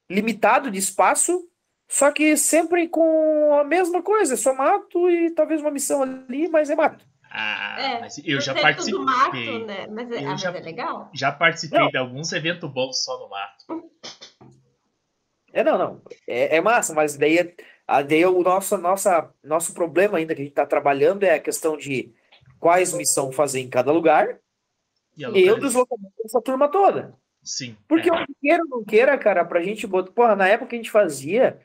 limitado de espaço, só que sempre com a mesma coisa, é só mato e talvez uma missão ali, mas é mato. Ah, É, mas eu já tudo mato, participei. né? Mas, é, Eu ah, mas já- é legal. Já participei Não. de alguns eventos bons só no mato. É, não, não. É, é massa, mas daí, é- a- daí o nosso, nossa, nosso problema ainda que a gente tá trabalhando é a questão de quais missão fazer em cada lugar E e o deslocamento dessa turma toda. Sim. Porque é. eu queira ou não queira, cara, pra gente botar. Porra, na época que a gente fazia,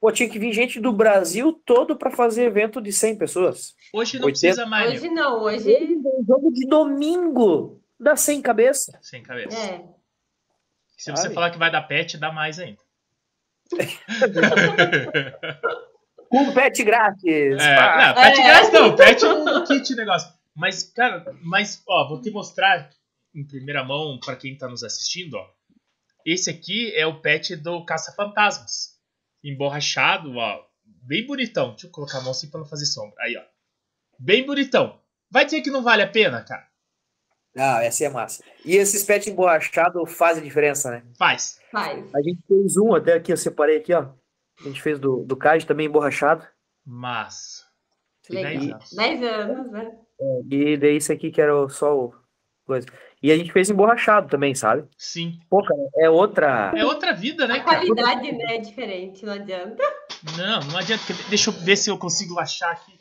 pô, tinha que vir gente do Brasil todo pra fazer evento de 100 pessoas. Hoje não 80. precisa mais, Hoje não, hoje. Um jogo de domingo dá 100 cabeça. Sem cabeça. É. Se você Sabe? falar que vai dar pet, dá mais ainda. Com pet grátis. É, pá. não, pet É. grátis não, pet no kit negócio. Mas, cara, mas, ó, vou te mostrar em primeira mão pra quem tá nos assistindo, ó. Esse aqui é o pet do Caça-Fantasmas. Emborrachado, ó. Bem bonitão. Deixa eu colocar a mão assim pra não fazer sombra. Aí, ó. Bem bonitão. Vai dizer que não vale a pena, cara? Ah, essa é massa. E esses pets emborrachados fazem diferença, né? Faz. Faz. A gente fez um, até aqui eu separei aqui, ó. A gente fez do, do Cage também emborrachado. Mas. Tem Legal. 10 anos. 10 anos, né? E daí isso aqui que era só o coisa. E a gente fez emborrachado também, sabe? Sim. Pô, cara, é outra. É outra vida, né, A cara? qualidade né, é diferente, não adianta. Não, não adianta. Deixa eu ver se eu consigo achar aqui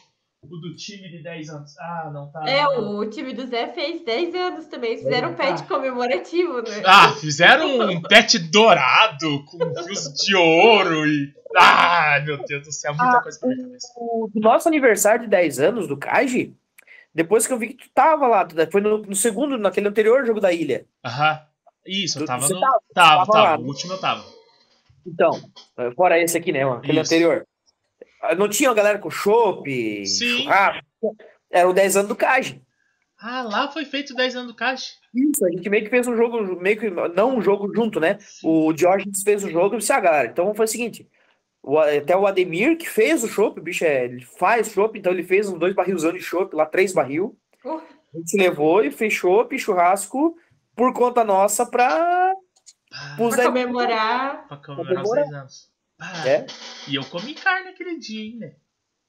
o do time de 10 anos. Ah, não tá. É, o time do Zé fez 10 anos também. Eles fizeram um pet comemorativo, né? Ah, fizeram um pet dourado com fios de ouro e. Ah, meu Deus do céu, muita Ah, coisa pra minha cabeça. O nosso aniversário de 10 anos do Kaji, depois que eu vi que tu tava lá, foi no, no segundo, naquele anterior jogo da ilha. Aham. Isso, eu tava Você no. tava- Tava, tava tava. O último eu tava. Então, fora esse aqui, né? Aquele Isso. anterior. Ah, Não tinha uma galera com chopp, Sim. churrasco. Era o 10 anos do Kaji. Ah, lá foi feito 10 anos do Caixa. Isso, a gente meio que fez um jogo, meio que, não um jogo junto, né? O Diógenes fez o jogo e disse, ah, galera, então foi o seguinte, o- até o Ademir que fez o chopp, o bicho é, ele faz chopp, então ele fez uns dois barrilzão de chopp, lá três barril, Uh, a gente levou e fez chopp, churrasco, por conta nossa pra... Ah, pra comemorar. pra comemorar os comemorar. 10 anos. Ah, É. E eu comi carne aquele dia, hein, né?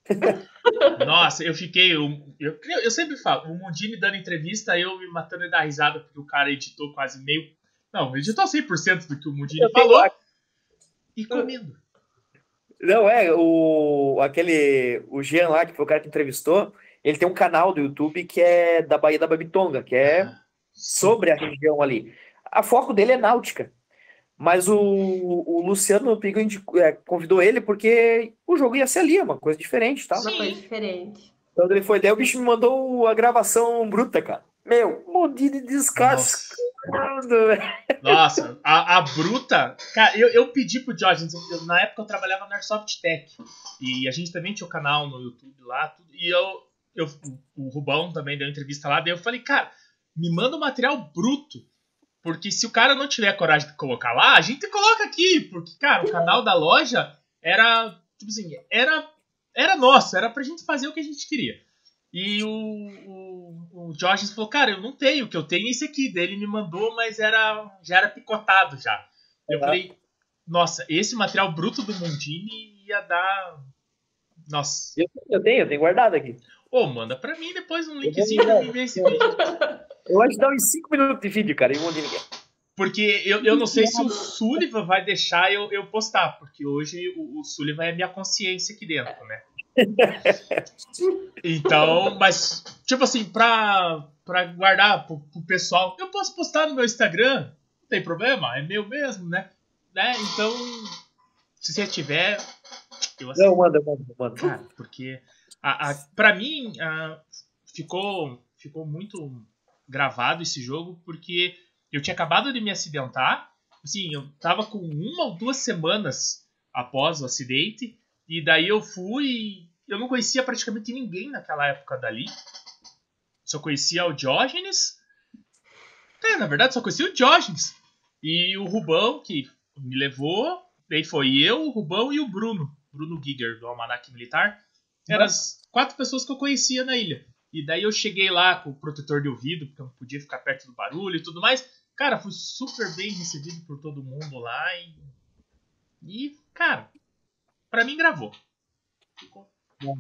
Nossa, eu fiquei. Eu, eu, eu sempre falo, o Mundini dando entrevista, eu me matando de dar risada, porque o cara editou quase meio. Não, editou 100% do que o Mundini Eu falou. tenho- E comendo. Não, é, o, aquele, o Jean lá, que foi o cara que entrevistou, ele tem um canal do YouTube que é da Baía da Babitonga, que é Ah, sobre a região ali. A foco dele é náutica. Mas o, o Luciano Pigo indicou- é, convidou ele porque o jogo ia ser ali, é uma coisa diferente, tá? Uma Sim. coisa diferente. Então ele foi, daí o bicho me mandou a gravação bruta, cara. Meu, um monte de descascando, velho. Nossa, a, a bruta. Cara, eu, eu pedi pro eu- na época eu trabalhava na Airsoft Tech. E a gente também tinha o canal no YouTube lá, tudo, e eu, eu. O Rubão também deu entrevista lá, daí eu falei, cara, me manda o material bruto. Porque se o cara não tiver coragem de colocar lá, a gente coloca aqui. Porque, cara, o canal da loja era. Tipo assim, era. Era nosso, era pra gente fazer o que a gente queria. E o, o, o Jorge falou, cara, eu não tenho, o que eu tenho é esse aqui. Daí ele me mandou, mas era, já era picotado já. Eu Uhum. falei, nossa, esse material bruto do Mundini ia dar. Nossa. Eu, eu tenho, eu tenho guardado aqui. Ô, manda pra mim depois um linkzinho pra mim ver esse vídeo. Eu acho que dá uns 5 minutos de vídeo, cara, e um ninguém. Porque eu, eu não sei se o Sullivan vai deixar eu, eu postar, porque hoje o, o Sullivan é minha consciência aqui dentro, né? Então, mas, tipo assim, pra, pra guardar pro, pro pessoal, eu posso postar no meu Instagram, não tem problema, é meu mesmo, né? né? Então, se você tiver. Eu Não, manda, manda, manda. Cara, porque a, a, pra mim a, ficou, ficou muito gravado esse jogo, porque eu tinha acabado de me acidentar. Assim, eu tava com uma ou duas semanas após o acidente, e daí eu fui. Eu não conhecia praticamente ninguém naquela época dali. Só conhecia o Diógenes. É, na verdade, só conhecia o Diógenes. E o Rubão, que me levou. Daí foi eu, o Rubão e o Bruno. Bruno Giger, do Almanac Militar. Eram as quatro pessoas que eu conhecia na ilha. E daí eu cheguei lá com o protetor de ouvido, porque eu não podia ficar perto do barulho e tudo mais. Cara, fui super bem recebido por todo mundo lá. E, e cara, pra mim gravou. Ficou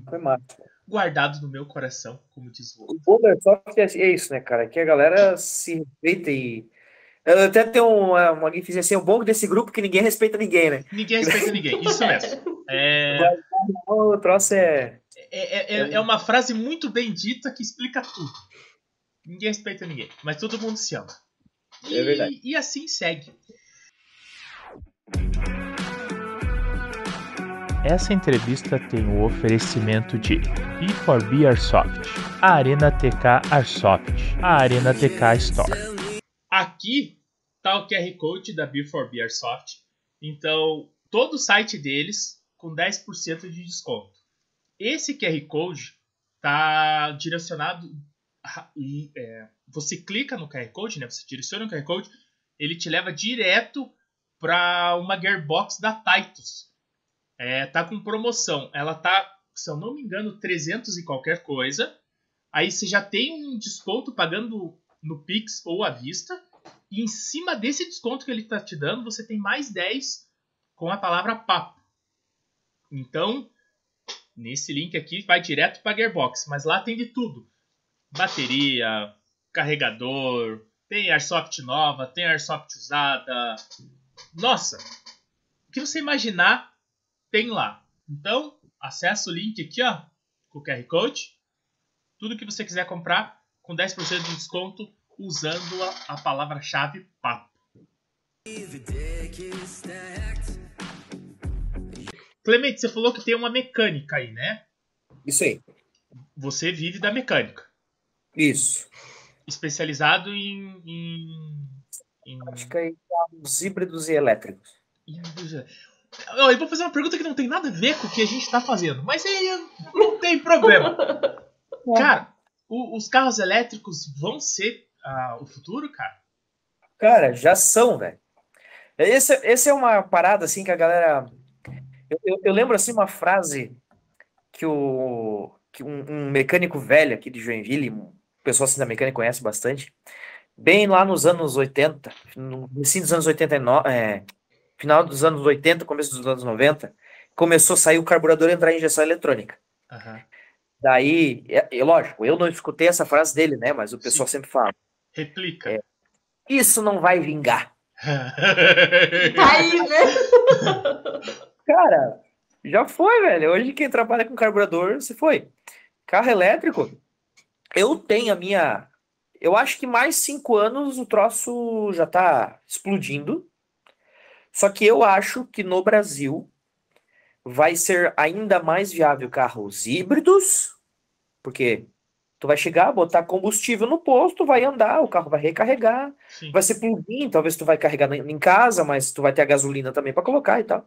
Foi massa. guardado no meu coração, como diz o outro. O bom da Airsoft é isso, né, cara? Que a galera se respeita e. Eu até tenho uma, uma gifzinha assim, o bom desse grupo é que ninguém respeita ninguém, né? Ninguém respeita ninguém, isso mesmo. É, O troço é. É, é, é uma frase muito bem dita que explica tudo. Ninguém respeita ninguém, mas todo mundo se ama. E, É verdade. e assim segue. Essa entrevista tem o oferecimento de B4B Airsoft, a Arena TK Airsoft, a Arena TK Store. Aqui tá o QR Code da B4B Airsoft. Então, todo o site deles com 10% de desconto. Esse QR Code tá direcionado. é, você clica no QR Code, né? Você direciona o QR Code, ele te leva direto para uma gearbox da Titus. É, tá com promoção. Ela tá, se eu não me engano, 300 e qualquer coisa. Aí você já tem um desconto pagando no Pix ou à vista. E em cima desse desconto que ele está te dando, você tem mais 10 com a palavra papo. Então, nesse link aqui vai direto para Gearbox, mas lá tem de tudo: bateria, carregador, tem Airsoft nova, tem Airsoft usada. Nossa, o que você imaginar tem lá. Então, acessa o link aqui, ó, com o QR Code. Tudo que você quiser comprar com 10% de desconto usando a, a palavra-chave papo. Clemente, você falou que tem uma mecânica aí, né? Isso aí. Você vive da mecânica. Isso. Especializado em. em, em- Acho que aí os híbridos e elétricos. Eu vou fazer uma pergunta que não tem nada a ver com o que a gente está fazendo, mas aí não tem problema. Cara, o- os carros elétricos vão ser ah, o futuro, cara? Cara, já são, velho. Esse, esse é uma parada assim que a galera. Eu, eu, eu lembro assim uma frase que o que um, um mecânico velho aqui de Joinville, um pessoal assim da mecânica conhece bastante, bem lá nos anos 80, no início dos anos 89, é, final dos anos 80, começo dos anos 90, começou a sair o carburador e entrar em injeção eletrônica. Aham. Daí, é, é lógico, eu não escutei essa frase dele, né? Mas o pessoal sempre fala: Replica. isso não vai vingar. Tá aí, né? Cara, já foi, velho. Hoje quem trabalha com carburador, se foi. Carro elétrico, eu tenho a minha. Eu acho que mais cinco anos o troço já tá explodindo. Só que eu acho que no Brasil vai ser ainda mais viável carros híbridos, porque tu vai chegar, botar combustível no posto, vai andar, o carro vai recarregar, Sim. vai ser plug-in, talvez tu vai carregar em casa, mas tu vai ter a gasolina também para colocar e tal,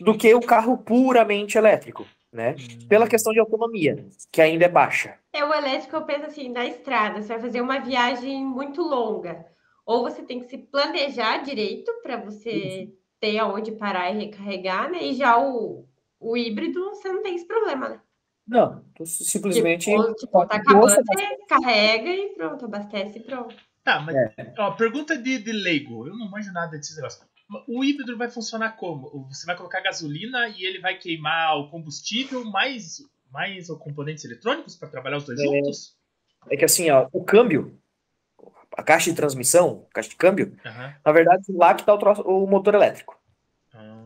do que o carro puramente elétrico, né? Pela questão de autonomia, que ainda é baixa. É o elétrico, eu penso assim, na estrada, você vai fazer uma viagem muito longa. Ou você tem que se planejar direito para você ter aonde parar e recarregar, né? E já o, o híbrido, você não tem esse problema, né? Não, tu simplesmente Tipo, tipo, tá acabando, você carrega e pronto, abastece e pronto. Tá, mas ó, pergunta de, de leigo. Eu não manjo nada desses negócios. O híbrido vai funcionar como? Você vai colocar gasolina e ele vai queimar o combustível mais, mais os componentes eletrônicos para trabalhar os dois É. juntos? É que assim, ó, o câmbio, a caixa de transmissão, a caixa de câmbio, Aham. na verdade, lá que está o, troço- o motor elétrico. Ah,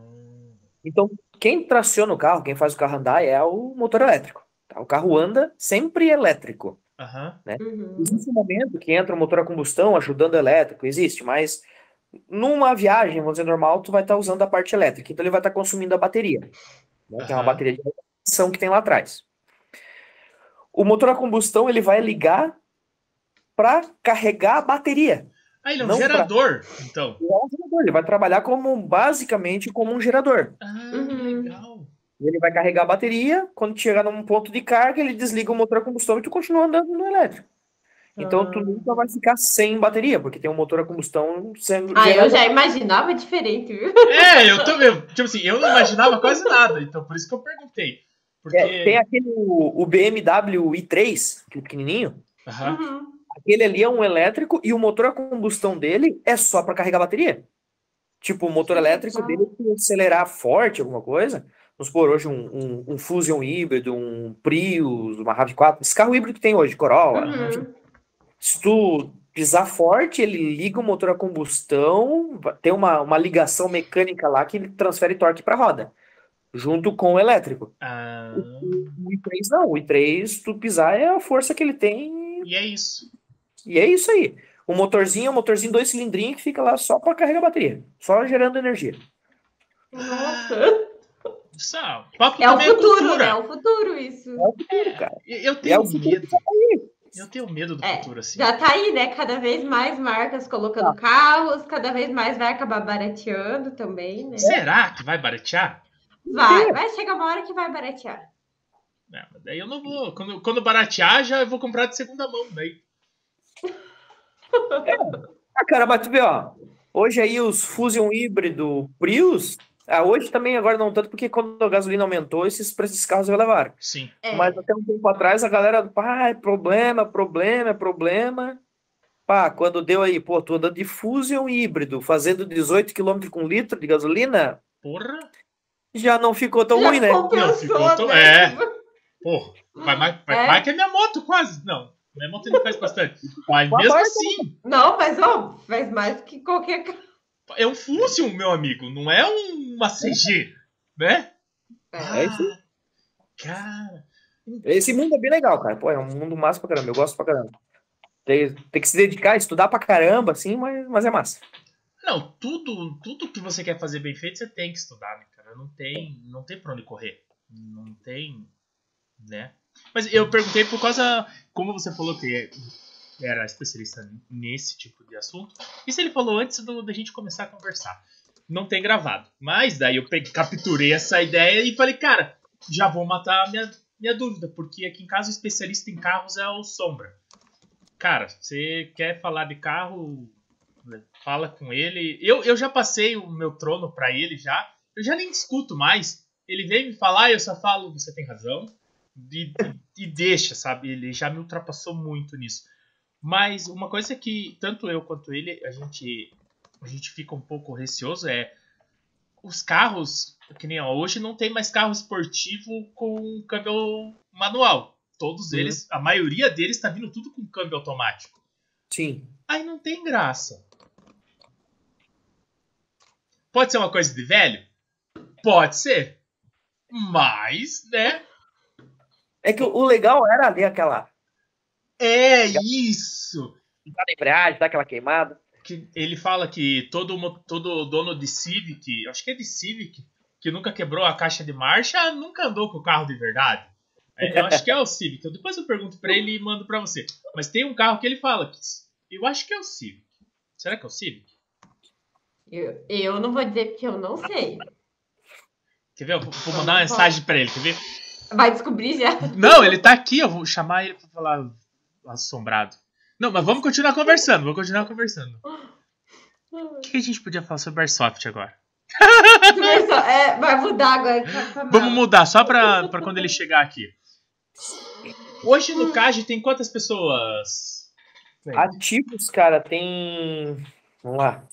Então, quem traciona o carro, quem faz o carro andar é o motor elétrico. tá? O carro anda sempre elétrico. Aham. Uhum. Existe um momento que entra o motor a combustão ajudando o elétrico, existe, mas numa viagem, vamos dizer, normal, tu vai estar usando a parte elétrica, então ele vai estar consumindo a bateria, né, que é uma bateria de ação que tem lá atrás. O motor a combustão, ele vai ligar para carregar a bateria. Ah, ele é um Não pra- gerador, então. Ele é um gerador, ele vai trabalhar como, basicamente, como um gerador. Ah, Uhum. legal. Ele vai carregar a bateria, quando chegar num ponto de carga, ele desliga o motor a combustão e tu continua andando no elétrico. Então tu Ah. nunca vai ficar sem bateria, porque tem um motor a combustão sendo Ah, eu já imaginava diferente, viu? É, eu também. Tipo assim, eu não imaginava quase nada, então por isso que eu perguntei. Porque. É, tem aquele o, BMW i3, aquele pequenininho. Aham. Uhum. Aquele ali é um elétrico e o motor a combustão dele é só para carregar a bateria. Tipo, o motor Que elétrico legal. dele, se acelerar forte alguma coisa, vamos supor, hoje um, um, um Fusion híbrido, um Prius, uma RAV4, esse carro híbrido que tem hoje, Corolla, enfim, Uhum. Se tu pisar forte, ele liga o motor a combustão, tem uma, uma ligação mecânica lá que ele transfere torque para a roda, junto com o elétrico. Ah, O i3 não, o i3, se tu pisar, é a força que ele tem e é isso. e é isso aí. O motorzinho é um motorzinho dois cilindrinhos que fica lá só para carregar a bateria, só gerando energia. Nossa. Ah, papo É o também futuro, cultura. né? É o futuro isso. É o futuro, cara. Eu eu É tenho o futuro medo. Eu tenho medo do É, futuro, assim. Já tá aí, né? Cada vez mais marcas colocando carros, cada vez mais vai acabar barateando também, né? Será que vai baratear? Vai, vai chegar uma hora que vai baratear. Não, mas daí eu não vou. Quando, quando baratear, já eu vou comprar de segunda mão. Daí. Ah, cara, mas tu vê, ó. Hoje aí os Fusion híbrido Prius, ah, hoje também agora não tanto, porque quando a gasolina aumentou, esses preços dos carros elevaram. Sim. É. Mas até um tempo atrás a galera, pá, é problema, problema, é problema. Pá, quando deu aí, pô, tu andando de Fusion híbrido, fazendo 18 km com litro de gasolina, Porra. já não ficou tão Já ruim, né? Não, ficou tão- né? é. Porra. Vai mais, vai É. mais que a minha moto, quase. Não. Minha moto ainda faz bastante. Mas mesmo assim, Não, mas ó, faz mais do que qualquer carro. É um Fusion, meu amigo. Não é um- uma CG. Né? É isso aí. Ah, Cara. Esse mundo é bem legal, cara. Pô, é um mundo massa pra caramba. Eu gosto pra caramba. Tem, tem que se dedicar, estudar pra caramba, assim, mas, mas é massa. Não, tudo, tudo que você quer fazer bem feito, você tem que estudar, né, cara? Não tem, não tem pra onde correr. Não tem, né? Mas eu perguntei por causa, como você falou que era especialista nesse tipo de assunto, isso ele falou antes do, da gente começar a conversar. Não tem gravado. Mas daí eu peguei, capturei essa ideia e falei, cara, já vou matar a minha, minha dúvida, porque aqui em casa o especialista em carros é o Sombra. Cara, você quer falar de carro, fala com ele. Eu, eu já passei o meu trono pra ele já. Eu já nem discuto mais. Ele vem me falar e eu só falo, você tem razão. E, e, e deixa, sabe? Ele já me ultrapassou muito nisso. Mas uma coisa que tanto eu quanto ele, a gente, a gente fica um pouco receoso é os carros, que nem ó, hoje não tem mais carro esportivo com câmbio manual. Todos Uhum. eles, a maioria deles tá vindo tudo com câmbio automático. Sim. Aí não tem graça. Pode ser uma coisa de velho? Pode ser. Mas, né? É que o o legal era ali aquela. É isso. Na embreagem, dar aquela queimada. Que ele fala que todo, todo dono de Civic, acho que é de Civic, que nunca quebrou a caixa de marcha, nunca andou com o carro de verdade. É, Eu acho que é o Civic. Depois eu pergunto pra ele e mando pra você. Mas tem um carro que ele fala que eu acho que é o Civic. Será que é o Civic? Eu, eu não vou dizer porque eu não sei. Quer ver? Eu vou vou mandar uma mensagem pra ele, quer ver? Vai descobrir já. Não, ele tá aqui, eu vou chamar ele pra falar assombrado. Não, mas vamos continuar conversando, vamos continuar conversando. O que a gente podia falar sobre Airsoft agora? É, vai mudar agora. tá a Vamos mudar, só pra, pra quando ele chegar aqui. Hoje no CAG tem quantas pessoas? Ativos, cara, tem. Vamos lá.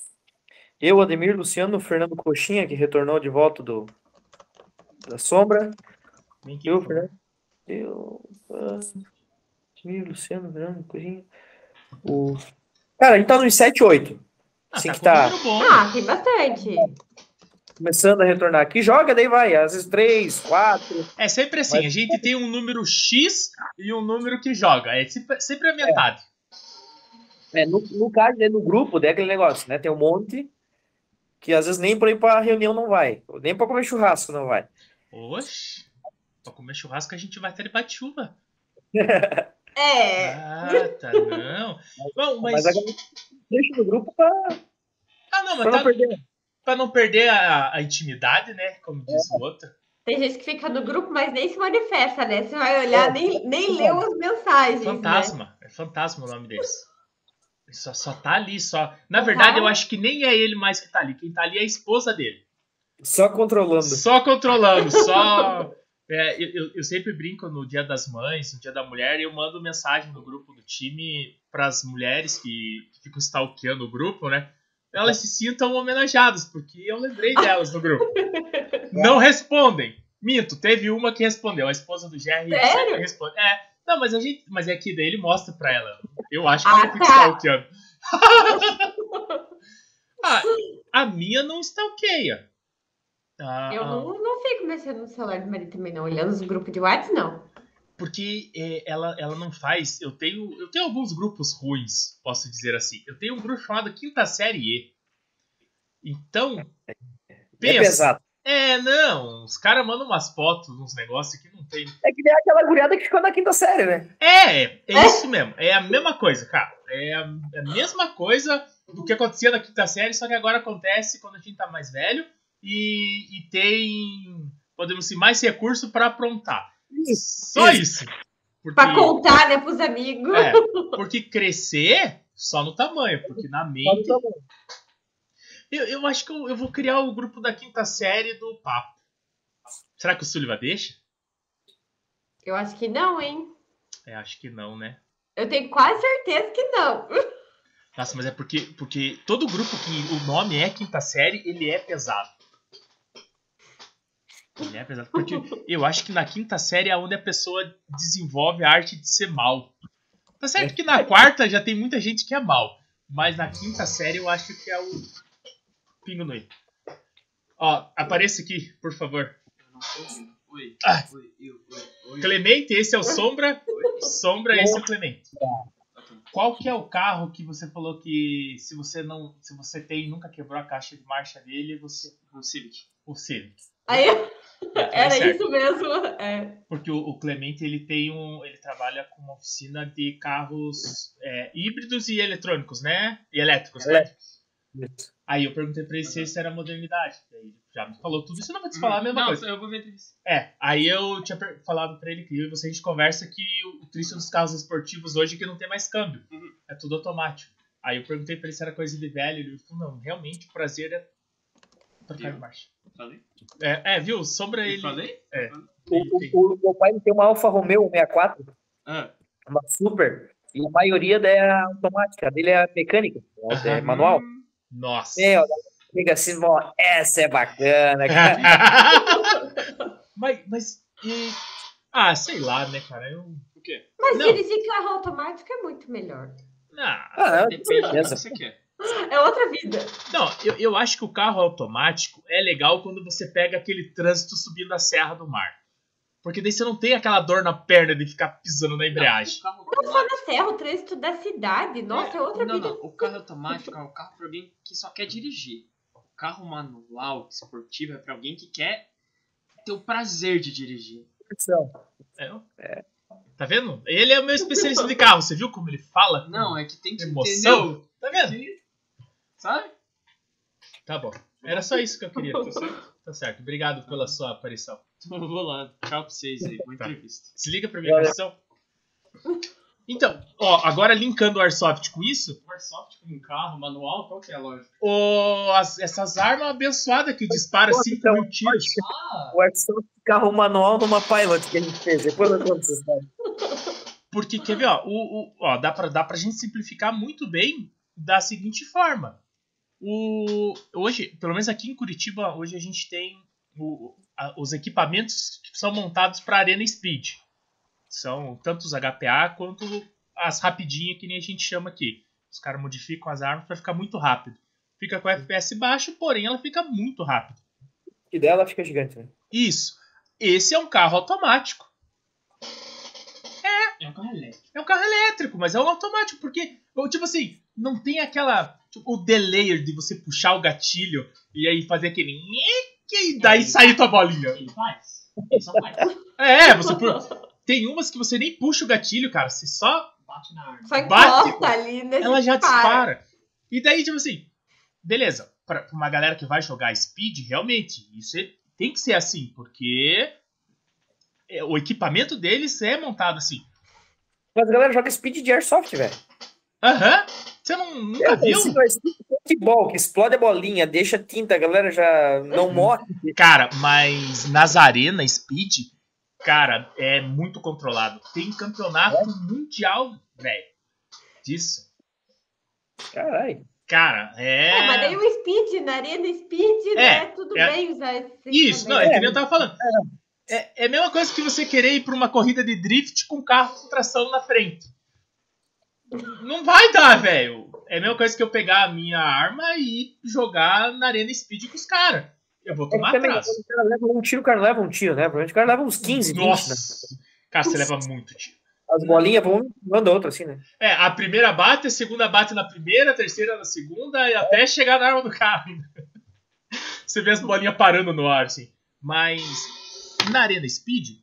Eu, Ademir, Luciano, Fernando Coxinha, que retornou de volta do da sombra. Eu. Fernando. Eu. Ah, Ademir, Luciano, Fernando Coxinha. O... Cara, a gente tá nos 7, 8. Ah, Assim tá que tá bom. Ah, tem bastante. começando a retornar aqui. Joga, daí vai. Às vezes 3, 4. É sempre assim, a gente tem um número X e um número que joga. É sempre, a metade. É, no, no caso, né, no grupo, é aquele negócio, né? Tem um monte que às vezes nem pra ir pra reunião não vai. Nem pra comer churrasco não vai. Oxe, pra comer churrasco a gente vai ter bate-chuva. É. Ah, tá, não. Bom, mas. Mas a galera deixa no grupo pra, Ah, não, pra mas não tá, perder. pra não perder a, a intimidade, né? Como diz o outro. Tem gente que fica no grupo, mas nem se manifesta, né? Você vai olhar, É. nem, nem leu as mensagens. Né? Fantasma. É fantasma o nome deles. Ele só, só tá ali, só. Na verdade, eu acho que nem é ele mais que tá ali. Quem tá ali é a esposa dele. Só controlando. Só controlando, só. É, eu, eu- sempre brinco no Dia das Mães, no Dia da Mulher, e eu mando mensagem no grupo do time pras mulheres que, que ficam stalkeando o grupo, né? Elas se sintam homenageadas, porque eu lembrei delas no grupo. Não respondem. Minto, teve uma que respondeu, a esposa do Jerry Sério? responde. É, não, mas a gente. Mas é que daí ele mostra pra ela. Eu acho que Ah, ela fica tá. stalkeando. ah, a minha não stalkeia. Ah, Eu não, não fico mexendo no celular do marido também, não. Olhando os grupos de WhatsApp, não. porque é, ela, ela não faz. Eu tenho, eu tenho alguns grupos ruins, posso dizer assim. Eu tenho um grupo chamado Quinta Série E. Então, É pensa. pesado. É, não, os caras mandam umas fotos, uns negócios que não tem. É que nem aquela guriada que ficou na quinta série, né? É, é isso mesmo. É a mesma coisa, cara. É a, é a mesma coisa do que acontecia na quinta série, só que agora acontece quando a gente tá mais velho e, e tem, podemos dizer, mais recurso pra aprontar. Só isso. Pra contar, né, pros amigos. é, porque crescer só no tamanho, porque na mente. Eu, eu acho que eu, eu vou criar o grupo da quinta série do papo. Será que o Sullivan deixa? Eu acho que não, hein? É, acho que não, né? Eu tenho quase certeza que não. Nossa, mas é porque, porque todo grupo que o nome é quinta série, ele é pesado. Ele é pesado. Porque eu acho que na quinta série é onde a pessoa desenvolve a arte de ser mal. Tá certo que na quarta já tem muita gente que é mal. Mas na quinta série eu acho que é o pingo no i. Ó, apareça aqui, por favor. Eu não tô ouvindo. Oi. Ah. Oi, eu, oi, oi. Clemente, esse é o Sombra. Sombra, esse é o Clemente. Qual que é o carro que você falou que se você não, se você tem e nunca quebrou a caixa de marcha dele, você O Civic. o Civic. Aí, era certo. isso mesmo. É. Porque o, o Clemente ele tem um, ele trabalha com uma oficina de carros é, híbridos e eletrônicos, né? E elétricos, né? Isso. Aí eu perguntei pra ele se isso era modernidade. Aí ele já me falou tudo isso, eu não vou te falar a mesma não, coisa. eu vou ver entrevista. É, aí eu tinha falado pra ele que eu e você a gente conversa que o, o triste dos carros esportivos hoje é que não tem mais câmbio. Uhum. É tudo automático. Aí eu perguntei pra ele se era coisa de velho, ele falou, não, realmente o prazer é de? É, é, viu? Sombra Eu ele. falei? É. O, o, o meu pai tem uma Alfa Romeo 64, Ah, uma Super, e a maioria dela é automática, a dele é mecânica, é manual. hum, Nossa. É, ó, fica assim, ó, essa é bacana, cara. mas, mas e... Ah, sei lá, né, cara? Eu. O quê? Mas Não. dirigir carro automático é muito melhor. Ah, Ah, Depende do que você quer. É outra vida. não, eu, eu acho que o carro automático é legal quando você pega aquele trânsito subindo a Serra do Mar. Porque daí você não tem aquela dor na perna de ficar pisando na embreagem. O carro Não só na serra, o trânsito da cidade. Nossa, é, outra não, vida. Não, o carro automático é um carro para alguém que só quer dirigir. O carro manual, esportivo, é para alguém que quer ter o prazer de dirigir. É. Tá vendo? Ele é o meu especialista de carro. Você viu como ele fala? Não, é que tem que Emoção? entender. Tá vendo? Sabe? Tá bom. Era só isso que eu queria. Tá certo? Tá certo. Obrigado pela sua aparição. Eu vou lá. Tchau pra vocês aí. Boa Tá. entrevista. Se liga pra minha questão. Então, ó, agora linkando o Airsoft com isso, O Airsoft com um carro manual, qual que é a lógica? o- as- essas armas abençoadas que disparam 5 Então, mil tiros. Ah! O Airsoft carro manual numa Pilot que a gente fez, depois eu conto essa história. Porque, quer ver, ó, o, o- ó dá, pra, dá pra gente simplificar muito bem da seguinte forma. O, hoje, pelo menos aqui em Curitiba, hoje a gente tem o- a- os equipamentos que são montados para Arena Speed. São tanto os HPA quanto as rapidinhas, que nem a gente chama aqui. Os caras modificam as armas para ficar muito rápido. Fica com FPS baixo, porém ela fica muito rápido. E dela fica gigante, né? Isso. Esse é um carro automático. É um carro elétrico. É um carro elétrico, mas é um automático, porque, tipo assim, não tem aquela. Tipo, o delay de você puxar o gatilho e aí fazer aquele. E daí sair tua bolinha. Ele faz. Ele só faz. É, você. pu- Tem umas que você nem puxa o gatilho, cara. Você só. Bate na arma. Só Bate, ali, né? Ela já dispara. dispara. E daí, tipo assim. Beleza, pra uma galera que vai jogar speed, realmente, isso é- tem que ser assim, porque. é, O equipamento deles é montado assim. Mas a galera joga speed de airsoft, velho. Aham. Você não, nunca viu? Esse futebol, que explode a bolinha, deixa tinta, a galera já não morre. Cara, mas nas arenas Speed, cara, é muito controlado. Tem campeonato mundial, velho, disso. Caralho. Cara, é. É, mas daí o speed, na arena speed, né? Tudo é- bem usar esse Isso, não, é que nem eu tava falando. É, é a mesma coisa que você querer ir pra uma corrida de drift com carro com tração na frente. Não vai dar, velho. É a mesma coisa que eu pegar a minha arma e jogar na arena speed com os caras. Eu vou É tomar atraso. quando o cara leva um tiro, o cara leva um tiro, né? Provavelmente o cara leva uns 15, 20, né? Nossa! Cara, você leva muito tiro. As bolinhas vão manda outra, assim, né? É, a primeira bate, a segunda bate na primeira, a terceira na segunda, e até chegar na arma do carro. ainda. Você vê as bolinhas parando no ar, assim. Mas na Arena Speed,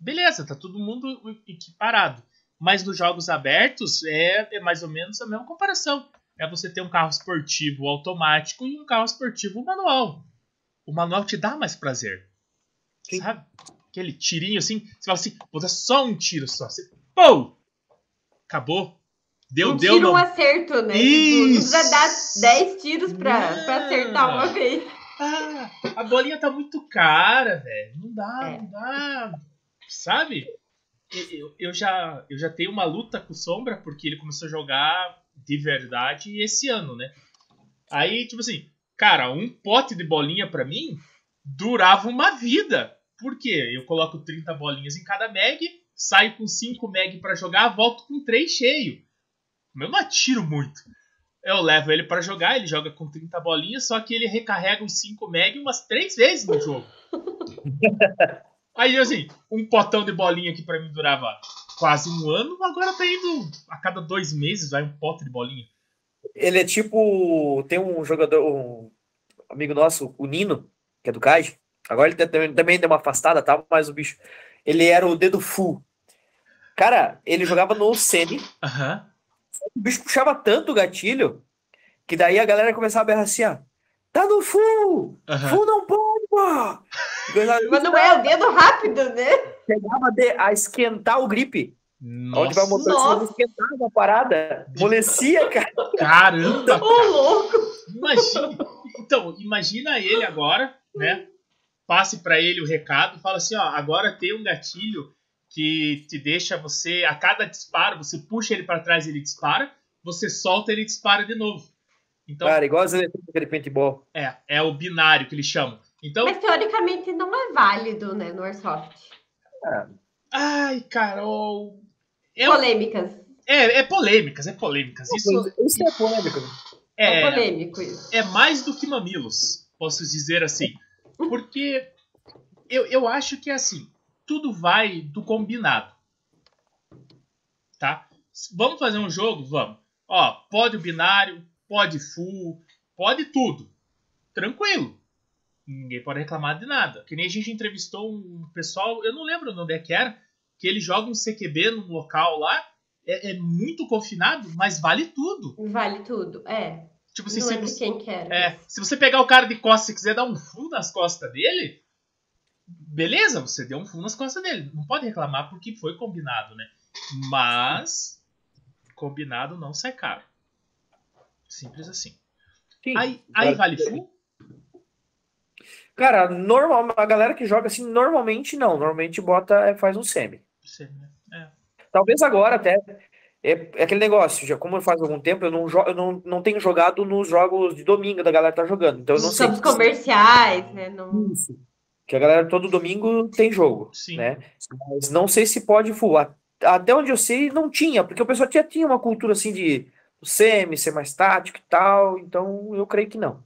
beleza, tá todo mundo equiparado. Mas nos jogos abertos é, é mais ou menos a mesma comparação. É você ter um carro esportivo automático e um carro esportivo manual. O manual te dá mais prazer. Sim. Sabe? Aquele tirinho assim, você fala assim, vou dar só um tiro só. Você, pô! Acabou. Deu, um deu, tiro, não. um acerto, né? Tipo, Isso. não precisa dar 10 tiros pra, Não. pra acertar uma vez. Ah, a bolinha tá muito cara, velho. Não dá, É. não dá. Sabe? Eu, eu- já, eu já tenho uma luta com o Sombra, porque ele começou a jogar de verdade esse ano, né? Aí, tipo assim, cara, um pote de bolinha pra mim durava uma vida. Por quê? Eu coloco 30 bolinhas em cada mag, saio com 5 mag pra jogar, volto com 3 cheio. Eu não atiro muito. Eu levo ele pra jogar, ele joga com 30 bolinhas, só que ele recarrega os 5 meg umas 3 vezes no jogo. Aí, assim, um potão de bolinha que pra mim durava quase um ano, agora tá indo a cada dois meses, vai um pote de bolinha. Ele é tipo. Tem um jogador, um amigo nosso, o Nino, que é do CAD. Agora ele também, deu uma afastada, tá? Mas o bicho. Ele era o dedo full. Cara, ele jogava no Semi. Aham. O bicho puxava tanto o gatilho que daí a galera começava a berrar assim, ó. Tá no full! aham. Full não pode, Mas não é o dedo rápido, né? Chegava de- a esquentar o grip. Onde vai o Nossa, motor Nossa. esquentava a parada. Molecia, cara. caramba! Ô, louco! Imagina. Então, imagina ele agora, né? Passe pra ele o recado, fala assim, ó, agora tem um gatilho que te deixa você a cada disparo, você puxa ele pra trás, ele dispara, você solta, ele dispara de novo. Então, Cara, igual as eletrônicas de paintball. é, é o binário que eles chamam. Então, Mas teoricamente não é válido, né, no Airsoft. ai, Carol, é, Polêmicas. é, é polêmicas, é polêmicas. Isso Isso é polêmico. É, é, polêmico isso. é mais do que mamilos, posso dizer assim. Porque eu, eu acho que é assim, tudo vai do combinado. Tá? Vamos fazer um jogo? Vamos. Ó, pode o binário, pode full, pode tudo. Tranquilo. Ninguém pode reclamar de nada. Que nem a gente entrevistou um pessoal, eu não lembro onde é que era, que ele joga um CQB num local lá, é, é muito confinado, mas vale tudo. Vale tudo. É. Tipo assim, não se você- quem que era. é, se você pegar o cara de costas e quiser dar um full nas costas dele, beleza, você deu um full nas costas dele. Não pode reclamar porque foi combinado, né? Mas combinado não sai caro. Simples assim. Sim. Aí, aí vale full? Cara, normal, a galera que joga assim, normalmente não. Normalmente bota, é, faz um semi. Né? É. talvez agora até. É, é aquele negócio, já como faz algum tempo, eu não, eu não, não tenho jogado nos jogos de domingo da galera tá jogando. Então eu não Os sei. comerciais, né? Não... Isso. Que a galera todo domingo tem jogo, Sim. né? Mas não sei se pode full. Até onde eu sei, não tinha, porque o pessoal tinha, tinha uma cultura assim de semi, ser mais tático e tal, então eu creio que não.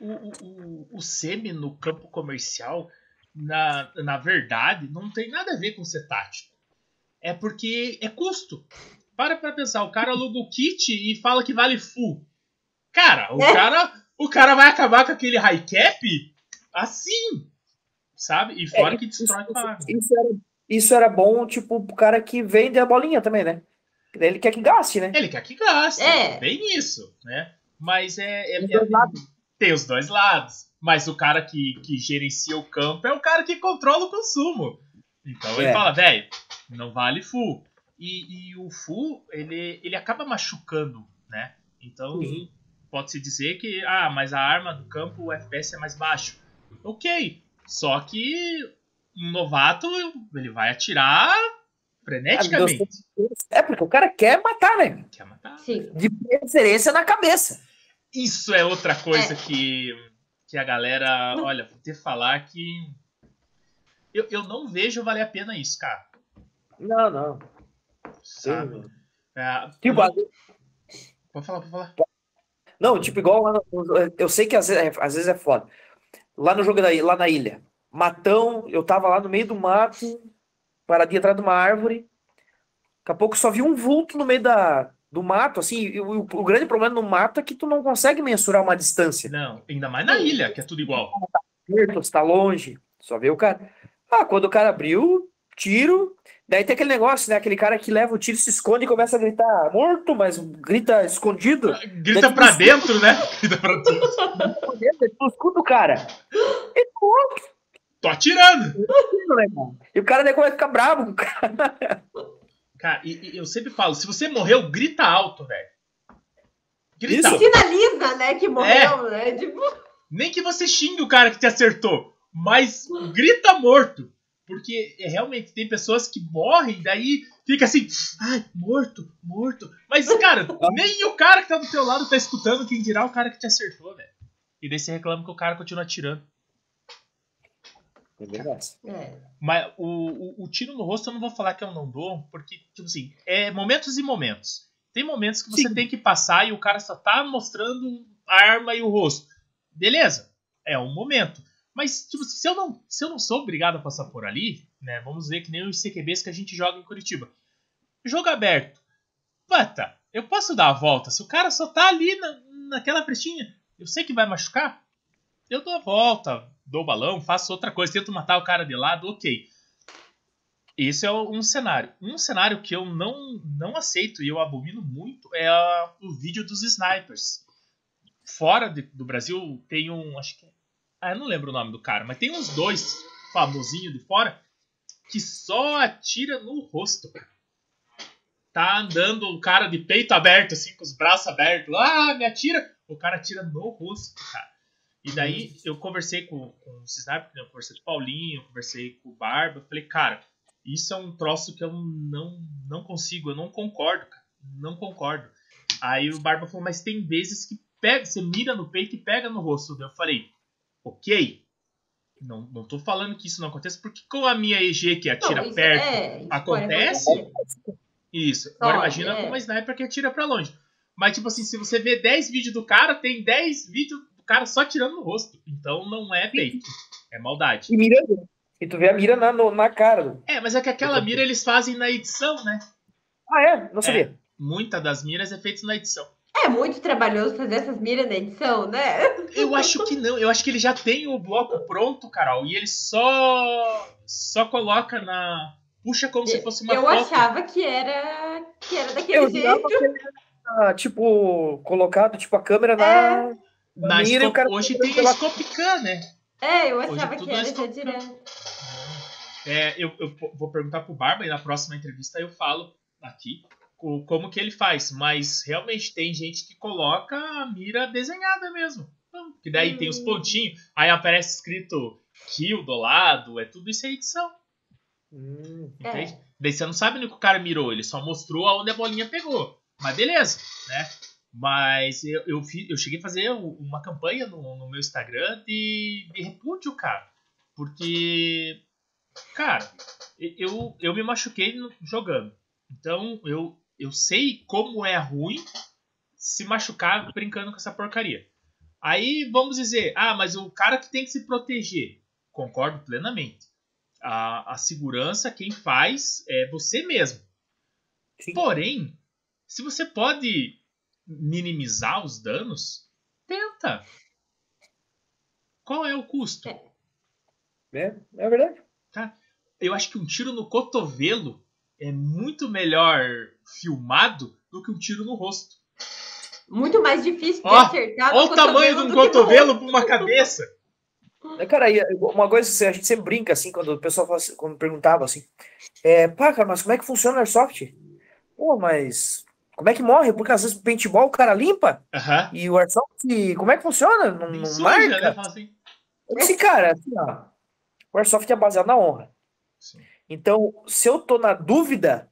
O, o, o- semi no campo comercial, na, na verdade, não tem nada a ver com ser tático. É porque é custo. Para pra pensar, o cara aluga o kit e fala que vale full. Cara, o É. cara, o cara vai acabar com aquele high cap assim, sabe? E fora É, que destrói com a. Isso era, isso era bom, tipo, pro cara que vende a bolinha também, né? Ele quer que gaste, né? Ele quer que gaste. É. Bem isso, né? Mas é, é- é-. Tem os dois lados. Mas o cara que, que gerencia o campo é o cara que controla o consumo. Então ele É. fala, velho, não vale full. E, e o full, ele, ele acaba machucando, né? Então pode-se dizer que, ah, mas a arma do campo, o FPS é mais baixo. Ok. Só que um novato, ele vai atirar freneticamente. É, porque o cara quer matar, né? Quer matar. Sim. De preferência na cabeça. Isso é outra coisa É. que, que a galera. Olha, vou ter que falar que. Eu, eu não vejo valer a pena isso, cara. Não, não. Sabe? É, Tipo, não- Pode falar, pode falar. não, tipo, igual lá no- eu sei que às vezes, é- às vezes é foda. Lá no jogo da, lá na ilha, matão, eu tava lá no meio do mato, paradinha atrás de uma árvore. Daqui a pouco só vi um vulto no meio da, do mato, assim, o, o grande problema no mato é que tu não consegue mensurar uma distância. Não, ainda mais na ilha, que é tudo igual. perto, se tá longe, só vê o cara. Ah, quando o cara abriu, tiro, daí tem aquele negócio, né? Aquele cara que leva o tiro, se esconde e começa a gritar morto, mas grita escondido. Grita Deve pra dentro, né? Grita pra dentro. Tu escuta o cara. E tu, Tô atirando! né, irmão? E o cara daí começa a ficar bravo com o cara. Cara, e, e eu sempre falo, se você morreu, grita alto, velho. Grita Isso. Sinaliza, né, que morreu, né? Tipo, Nem que você xingue o cara que te acertou, mas grita morto. Porque é, realmente tem pessoas que morrem, daí fica assim, ai, morto, morto. Mas, cara, nem o cara que tá do teu lado tá escutando, quem dirá o cara que te acertou, velho. E daí você reclama que o cara continua atirando. É verdade. é. Mas o, o, o tiro no rosto eu não vou falar que eu não dou, porque, tipo assim, é momentos e momentos. Tem momentos que você Sim. tem que passar e o cara só tá mostrando a arma e o rosto. Beleza, é um momento. Mas, tipo, se eu não, se eu não sou obrigado a passar por ali, né? Vamos ver que nem os CQBs que a gente joga em Curitiba. Jogo aberto. Puta, eu posso dar a volta. Se o cara só tá ali na, naquela frestinha, eu sei que vai machucar. Eu dou a volta, dou o balão, faço outra coisa, tento matar o cara de lado, ok. Esse é um cenário. Um cenário que eu não, não aceito e eu abomino muito é a- o vídeo dos snipers. Fora de- do Brasil tem um. Acho que. Ah, eu não lembro o nome do cara, mas tem uns dois famosinhos de fora que só atira no rosto, cara. Tá andando o cara de peito aberto, assim, com os braços abertos. Ah, me atira! O cara atira no rosto, cara. E daí eu conversei com, com o Sniper, eu conversei com o Paulinho, eu conversei com o Barba. Eu falei, cara, isso é um troço que eu não, não consigo, eu não concordo, cara. Não concordo. Aí o Barba falou, mas tem vezes que pega, você mira no peito e pega no rosto. Daí eu falei, ok. Não, não tô falando que isso não acontece, porque com a minha EG que atira Não, perto, é, acontece? isso. Agora imagina é. com uma sniper que atira pra longe. Mas, tipo assim, se você vê 10 vídeos do cara, tem 10 vídeos cara só atirando no rosto. Então não é peito. É maldade. E mirando. E tu vê a mira na, no- na cara. É, mas é que aquela mira eles fazem na edição, né? Ah, é? Não sabia. Muita das miras é feita na edição. É muito trabalhoso fazer essas miras na edição, né? Eu acho que não. Eu acho que ele já tem o bloco pronto, Carol. E ele só. Só coloca na. Puxa como se fosse uma eu foto. achava que era que era daquele Eu jeito. que era, tipo, colocado, tipo, a câmera na. Na mira e Hoje tem pela- Scopecan, né? É, eu achava tudo que é era já direto. É, eu, eu vou perguntar pro Barba e na próxima entrevista eu falo aqui como que ele faz. Mas realmente tem gente que coloca a mira desenhada mesmo. Então, Que daí tem os Hum. pontinhos, aí aparece escrito kill do lado, é tudo isso é edição. Hum, Entende? Daí você não sabe no que o cara mirou, ele só mostrou aonde a bolinha pegou. Mas beleza, né? Mas eu, eu, fi- eu cheguei a fazer uma campanha no, no meu Instagram de, de repúdio, cara. Porque, cara, eu, eu me machuquei jogando. Então eu, eu sei como é ruim se machucar brincando com essa porcaria. Aí vamos dizer, ah, mas o cara que tem que se proteger. Concordo plenamente. A, a segurança, quem faz é você mesmo. sim. Porém, se você pode minimizar os danos, tenta. Qual é o custo? É. É, verdade. Eu acho que um tiro no cotovelo é muito melhor filmado do que um tiro no rosto. Muito mais difícil de Ó, acertar Olha o tamanho de um cotovelo para uma cabeça. É, Cara, uma coisa a gente sempre brinca assim, quando o pessoal fala assim, quando perguntava assim, é, pá, cara, mas como é que funciona o Airsoft? Pô, mas como é que morre? Porque às vezes o paintball o cara limpa Aham. e o Airsoft, como é que funciona? Não, não suja, marca? né? Assim. Eu disse, cara, assim, ó, o Airsoft é baseado na honra. Sim. Então, se eu tô na dúvida,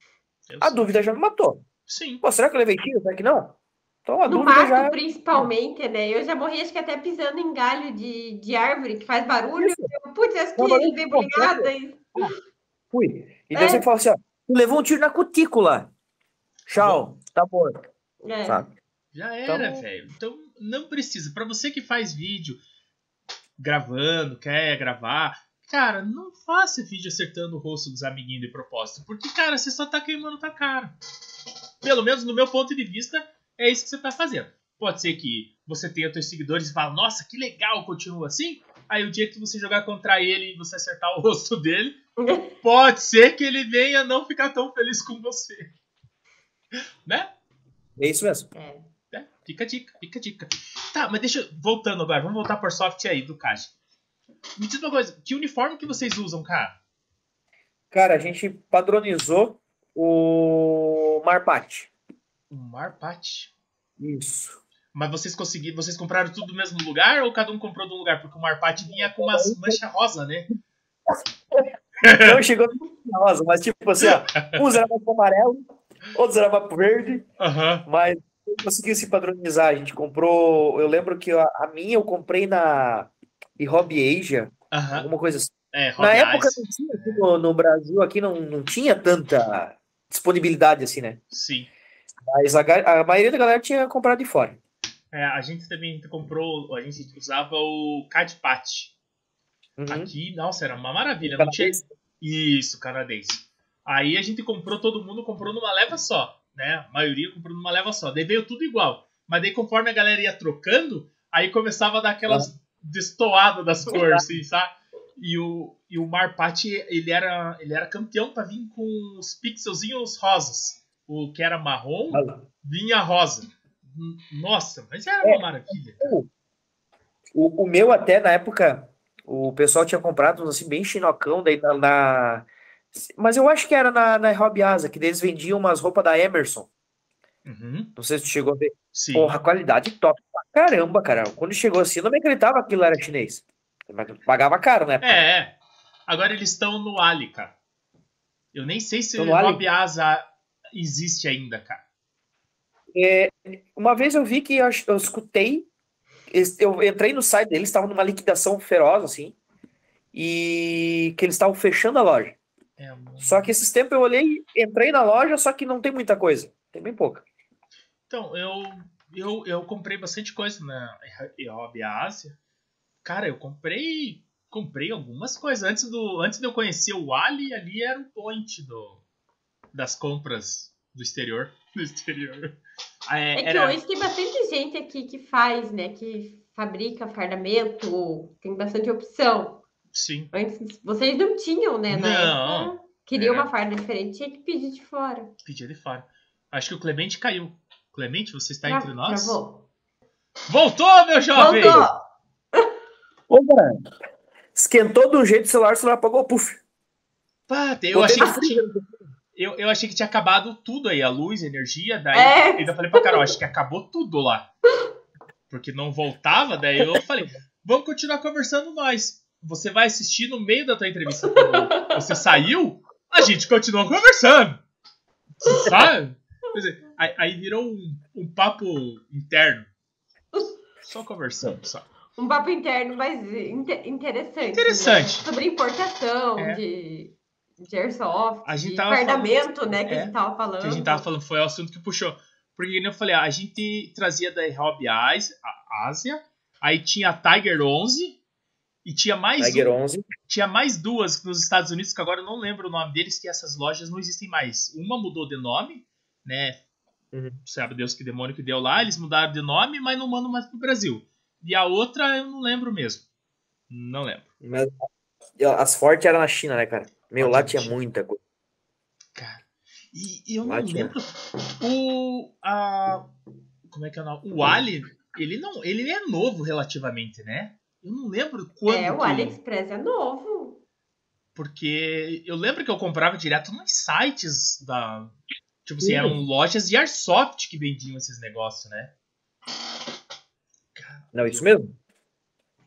Eu a sei. dúvida já me matou. Sim. Pô, será que eu levei tiro? Será que não? Então a No dúvida mato, já. principalmente, né? Eu já morri, acho que até pisando em galho de, de árvore que faz barulho. Isso. Eu, Putz, acho que de completo. brigada. e- Fui. E daí É. você fala assim, ó, tu levou um tiro na cutícula. Tchau, tá morto. É. Sabe? Já era, Então- velho. Então não precisa. Pra você que faz vídeo gravando, quer gravar, cara, não faça vídeo acertando o rosto dos amiguinhos de propósito. Porque, cara, você só tá queimando tua cara. Pelo menos no meu ponto de vista, é isso que você tá fazendo. Pode ser que você tenha teus seguidores e fale, nossa, que legal, continua assim. Aí o dia que você jogar contra ele e você acertar o rosto dele, pode ser que ele venha não ficar tão feliz com você. Né? É isso mesmo. É. É, fica a dica, fica a dica. Tá, mas deixa. Voltando agora, vamos voltar por soft aí do Kaji. Me diz uma coisa, que uniforme que vocês usam, cara? Cara, a gente padronizou o Marpat. Um Marpat. Isso. Mas vocês conseguiram. Vocês compraram tudo do mesmo lugar ou cada um comprou de um lugar? Porque o Marpat vinha com umas manchas rosa, né? Não chegou rosa, mas tipo assim, ó, uns era mais amarelo, outros era mais pro verde, Aham. mas conseguiu se padronizar. A gente comprou. Eu lembro que a, a minha eu comprei na Hobby Asia, Aham. alguma coisa assim. É, Na Hobby época não tinha aqui no, no Brasil, aqui não, não tinha tanta disponibilidade assim, né? Sim. Mas a, a maioria da galera tinha comprado de fora. É, a gente também comprou. A gente usava o Cadpat. Uhum. Aqui, nossa, era uma maravilha. Não tinha, Canadense. Isso, canadense. Aí a gente comprou, todo mundo comprou numa leva só, né? A maioria comprou numa leva só. Daí veio tudo igual. Mas daí conforme a galera ia trocando, aí começava a dar aquelas destoadas das cores, assim, sabe? E o, e o Marpat, ele era, ele era campeão pra vir com os pixelzinhos rosas. O que era marrom, vinha rosa. Nossa, mas era uma maravilha. O, o meu até na época, o pessoal tinha comprado assim bem chinocão daí na, na- mas eu acho que era na, na Hobby Asa, que eles vendiam umas roupas da Emerson. Uhum, Não sei se tu chegou a ver. sim. Porra, qualidade top pra caramba, cara. Quando chegou assim, eu não me acreditava que aquilo era chinês. Pagava caro, né? É, é. Agora eles estão no Ali, cara. Eu nem sei se o? Hobby Asa existe ainda, cara. Uma vez eu vi que eu, eu escutei, eu entrei no site deles, estavam numa liquidação feroz, assim, e que eles estavam fechando a loja. É, mano. Só que esses tempos eu olhei, entrei na loja, só que não tem muita coisa. Tem bem pouca. Então, eu, eu, eu comprei bastante coisa na Hobby Ásia. Cara, eu comprei comprei algumas coisas. Antes, do, antes de eu conhecer o Ali, ali era o point do, das compras do exterior. Do exterior. Ah, É É, que era, hoje tem bastante gente aqui que faz, né? Que fabrica fardamento, tem bastante opção. Sim. Antes vocês não tinham, né? Na Não. época, queria É. uma farda diferente, tinha que pedir de fora. Pedia de fora. Acho que o Clemente caiu. Clemente, você está Tra- entre nós? Travou. Voltou, meu jovem! Voltou! Ô, cara, esquentou de um jeito o celular, o celular apagou, puf. Pá, eu, achei que tinha, eu, eu achei que tinha acabado tudo aí, a luz, a energia, daí É. ainda falei pra Carol, acho que acabou tudo lá. Porque não voltava, daí eu falei, vamos continuar conversando nós. Você vai assistir no meio da tua entrevista. Você saiu, A gente continuou conversando. Sabe? Quer dizer, aí, aí virou um, um papo interno. Só conversando, só. Um papo interno, mas inte- interessante. Interessante. né? Sobre importação É. de, de airsoft, A gente de tava fardamento, né? Que É, a gente tava falando. que a gente tava falando foi o assunto que puxou. Porque eu falei, a gente trazia da Hobby a Ásia, aí tinha a Tiger 11 e tinha mais Tiger um- 11. tinha mais duas nos Estados Unidos que agora eu não lembro o nome deles que essas lojas não existem mais. Uma mudou de nome, né? Uhum. Sabe Deus que demônio que deu lá, eles mudaram de nome, mas não mandam mais pro Brasil. E a outra eu não lembro mesmo. Não lembro. Mas as fortes eram na China, né, cara? Meu, lá tinha muita coisa. Cara. E, e eu Lá não tinha. lembro. O. A, como é que é o nome? O Ali, ele não. Ele é novo relativamente, né? Eu não lembro quando. É, o que- AliExpress é novo. Porque eu lembro que eu comprava direto nos sites da. Tipo assim, Sim. eram lojas de airsoft que vendiam esses negócios, né? Não, isso mesmo?